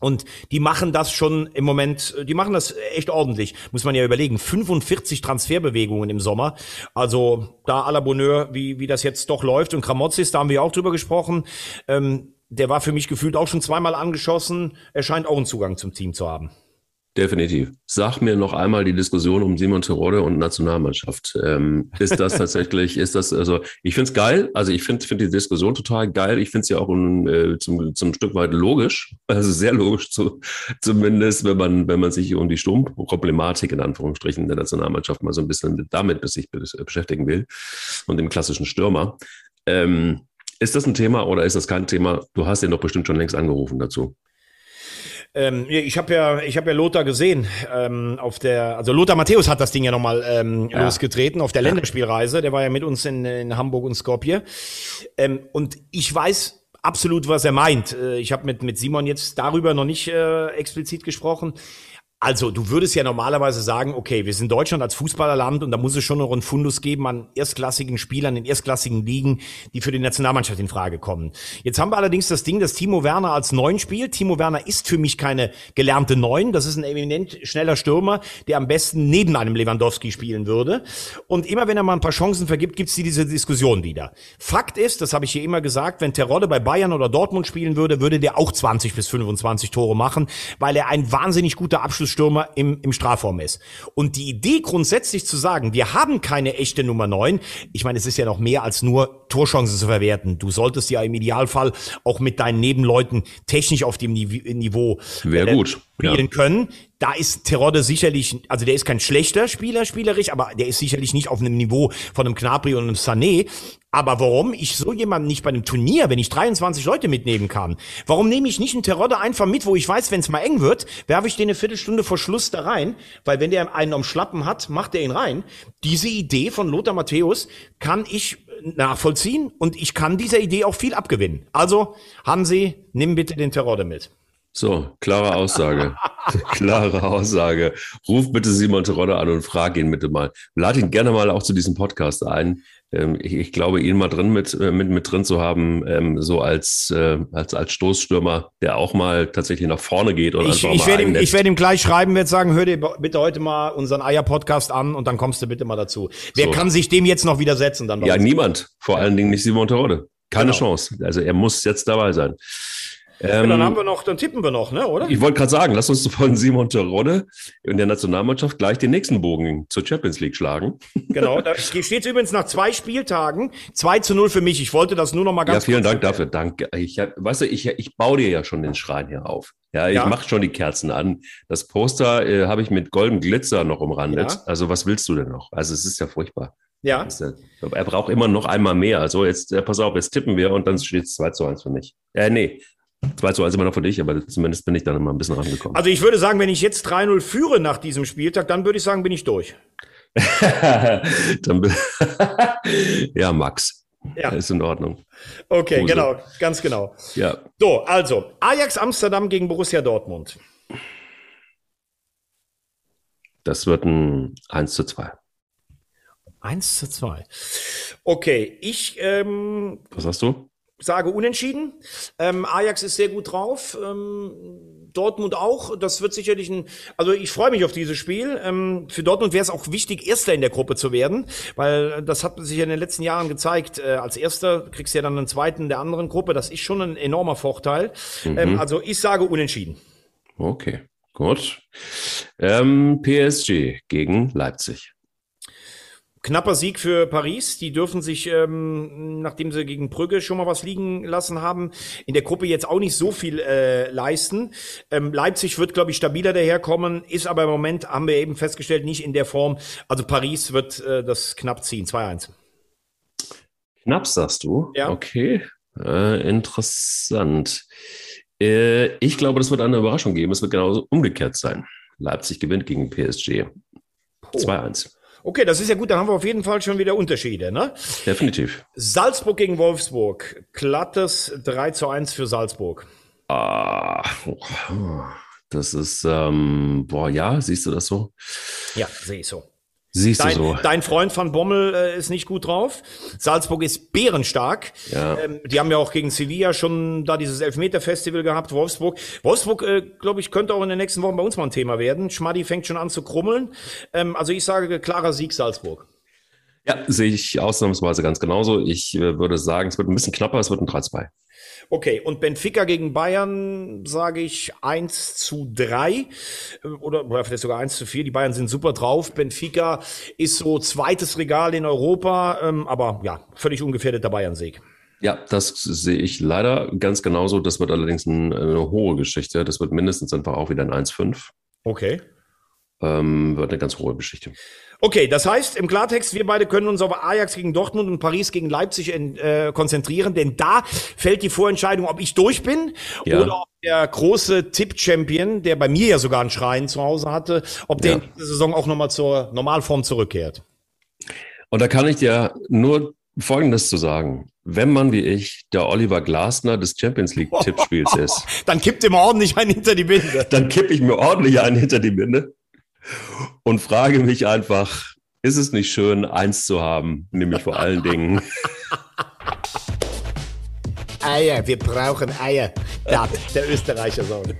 Und die machen das schon im Moment, die machen das echt ordentlich, muss man ja überlegen. 45 Transferbewegungen im Sommer. Also da à la Bonheur, wie, wie das jetzt doch läuft. Und Kramotzis, da haben wir auch drüber gesprochen. Ähm, der war für mich gefühlt auch schon zweimal angeschossen. Er scheint auch einen Zugang zum Team zu haben. Definitiv. Sag mir noch einmal die Diskussion um Simon Terodde und Nationalmannschaft. Ähm, ist das tatsächlich, ist das, also ich finde es geil, also ich finde find die Diskussion total geil. Ich finde es ja auch um, äh, zum, zum Stück weit logisch, also sehr logisch zu, zumindest, wenn man, wenn man sich um die Sturmproblematik in Anführungsstrichen der Nationalmannschaft mal so ein bisschen damit sich beschäftigen will und dem klassischen Stürmer. Ähm, ist das ein Thema oder ist das kein Thema? Du hast ihn doch bestimmt schon längst angerufen dazu. Ähm, ich habe ja, ich habe ja Lothar gesehen ähm, auf der, also Lothar Matthäus hat das Ding ja nochmal ähm, ja. losgetreten auf der. Länderspielreise. Der war ja mit uns in, in Hamburg und Skopje. Ähm, und ich weiß absolut, was er meint. Äh, ich habe mit mit Simon jetzt darüber noch nicht äh, explizit gesprochen. Also, du würdest ja normalerweise sagen, okay, wir sind Deutschland als Fußballerland und da muss es schon noch einen Fundus geben an erstklassigen Spielern in erstklassigen Ligen, die für die Nationalmannschaft in Frage kommen. Jetzt haben wir allerdings das Ding, dass Timo Werner als Neun spielt. Timo Werner ist für mich keine gelernte Neun. Das ist ein eminent schneller Stürmer, der am besten neben einem Lewandowski spielen würde. Und immer wenn er mal ein paar Chancen vergibt, gibt's diese Diskussion wieder. Fakt ist, das habe ich hier immer gesagt, wenn Terodde bei Bayern oder Dortmund spielen würde, würde der auch 20 bis 25 Tore machen, weil er ein wahnsinnig guter Abschluss Stürmer im, im Strafraum ist. Und die Idee grundsätzlich zu sagen, wir haben keine echte Nummer 9, ich meine, es ist ja noch mehr als nur Torchancen zu verwerten. Du solltest ja im Idealfall auch mit deinen Nebenleuten technisch auf dem Niveau Wäre äh, gut. spielen ja. können. Da ist Terodde sicherlich, also der ist kein schlechter Spieler, spielerisch, aber der ist sicherlich nicht auf einem Niveau von einem Knapri und einem Sané. Aber warum ich so jemanden nicht bei einem Turnier, wenn ich 23 Leute mitnehmen kann, warum nehme ich nicht einen Terodde einfach mit, wo ich weiß, wenn es mal eng wird, werfe ich den eine Viertelstunde vor Schluss da rein, weil wenn der einen am Schlappen hat, macht er ihn rein. Diese Idee von Lothar Matthäus kann ich nachvollziehen und ich kann dieser Idee auch viel abgewinnen. Also, Hansi, nimm bitte den Terodde mit. So, klare Aussage. klare Aussage. Ruf bitte Simon Terodde an und frag ihn bitte mal. Lad ihn gerne mal auch zu diesem Podcast ein. Ähm, ich, ich, glaube, ihn mal drin mit, äh, mit, mit drin zu haben, ähm, so als, äh, als, als Stoßstürmer, der auch mal tatsächlich nach vorne geht. Und ich, ich werde ihm, ich werde ihm gleich schreiben, werde sagen, hör dir bitte heute mal unseren Eier-Podcast an und dann kommst du bitte mal dazu. Wer so. kann sich dem jetzt noch widersetzen? Dann ja, niemand. Vor allen Dingen nicht Simon Terodde. Keine genau. Chance. Also er muss jetzt dabei sein. Ähm, dann haben wir noch, dann tippen wir noch, ne, oder? Ich wollte gerade sagen, lass uns von Simon Terodde in der Nationalmannschaft gleich den nächsten Bogen zur Champions League schlagen. Genau, da steht übrigens nach zwei Spieltagen 2 zu 0 für mich. Ich wollte das nur noch mal ganz Ja, vielen Dank dafür. Danke. Ich, weißt du, ich, ich baue dir ja schon den Schrein hier auf. Ja, ich ja. mache schon die Kerzen an. Das Poster äh, habe ich mit golden Glitzer noch umrandet. Ja. Also was willst du denn noch? Also es ist ja furchtbar. Ja. Er braucht immer noch einmal mehr. Also jetzt, äh, pass auf, jetzt tippen wir und dann steht es 2 zu 1 für mich. Äh, nee, 2 zu 1 immer noch für dich, aber zumindest bin ich dann immer ein bisschen rangekommen. Also ich würde sagen, wenn ich jetzt 3-0 führe nach diesem Spieltag, dann würde ich sagen, bin ich durch. dann, ja, Max. Ja. Ist in Ordnung. Okay, Hose. genau, ganz genau. Ja. So, also Ajax Amsterdam gegen Borussia Dortmund. Das wird ein 1 zu 2. 1 zu 2. Okay, ich. Ähm, Was hast du? Sage unentschieden. Ähm, Ajax ist sehr gut drauf. Ähm, Dortmund auch. Das wird sicherlich ein. Also ich freue mich auf dieses Spiel. Ähm, für Dortmund wäre es auch wichtig, Erster in der Gruppe zu werden, weil das hat sich ja in den letzten Jahren gezeigt. Äh, als Erster kriegst du ja dann einen zweiten der anderen Gruppe. Das ist schon ein enormer Vorteil. Mhm. Ähm, also ich sage unentschieden. Okay, gut. Ähm, PSG gegen Leipzig. Knapper Sieg für Paris. Die dürfen sich, ähm, nachdem sie gegen Brügge schon mal was liegen lassen haben, in der Gruppe jetzt auch nicht so viel äh, leisten. Ähm, Leipzig wird, glaube ich, stabiler daherkommen, ist aber im Moment, haben wir eben festgestellt, nicht in der Form. Also Paris wird äh, das knapp ziehen, 2-1. Knapp, sagst du? Ja. Okay, äh, interessant. Äh, ich glaube, das wird eine Überraschung geben. Es wird genauso umgekehrt sein. Leipzig gewinnt gegen PSG. 2-1. Okay, das ist ja gut, dann haben wir auf jeden Fall schon wieder Unterschiede, ne? Definitiv. Salzburg gegen Wolfsburg. Glattes 3 zu 1 für Salzburg. Ah, das ist, ähm, boah, ja, siehst du das so? Ja, sehe ich so. Siehst dein, du so. Dein Freund van Bommel äh, ist nicht gut drauf. Salzburg ist bärenstark. Ja. Ähm, die haben ja auch gegen Sevilla schon da dieses Elfmeter-Festival gehabt. Wolfsburg. Wolfsburg, äh, glaube ich, könnte auch in den nächsten Wochen bei uns mal ein Thema werden. Schmaddi fängt schon an zu krummeln. Ähm, also ich sage klarer Sieg Salzburg. Ja, sehe ich ausnahmsweise ganz genauso. Ich äh, würde sagen, es wird ein bisschen knapper, es wird ein 3-2. Okay, und Benfica gegen Bayern sage ich 1 zu 3 oder, oder vielleicht sogar 1 zu 4. Die Bayern sind super drauf. Benfica ist so zweites Regal in Europa, ähm, aber ja, völlig ungefährdeter Bayern-Sieg. Ja, das sehe ich leider ganz genauso. Das wird allerdings ein, eine hohe Geschichte. Das wird mindestens einfach auch wieder ein 1-5. Okay. Ähm, wird eine ganz hohe Geschichte. Okay, das heißt im Klartext, wir beide können uns auf Ajax gegen Dortmund und Paris gegen Leipzig äh, konzentrieren, denn da fällt die Vorentscheidung, ob ich durch bin ja. oder ob der große Tipp-Champion, der bei mir ja sogar einen Schrein zu Hause hatte, ob der ja. in dieser Saison auch nochmal zur Normalform zurückkehrt. Und da kann ich dir nur Folgendes zu sagen. Wenn man wie ich der Oliver Glasner des Champions League Tippspiels ist, dann kippt immer ordentlich einen hinter die Binde. Dann kipp ich mir ordentlich einen hinter die Binde und frage mich einfach, ist es nicht schön, eins zu haben, nämlich vor allen Dingen. Eier, wir brauchen Eier. Ja, der Österreicher Sohn.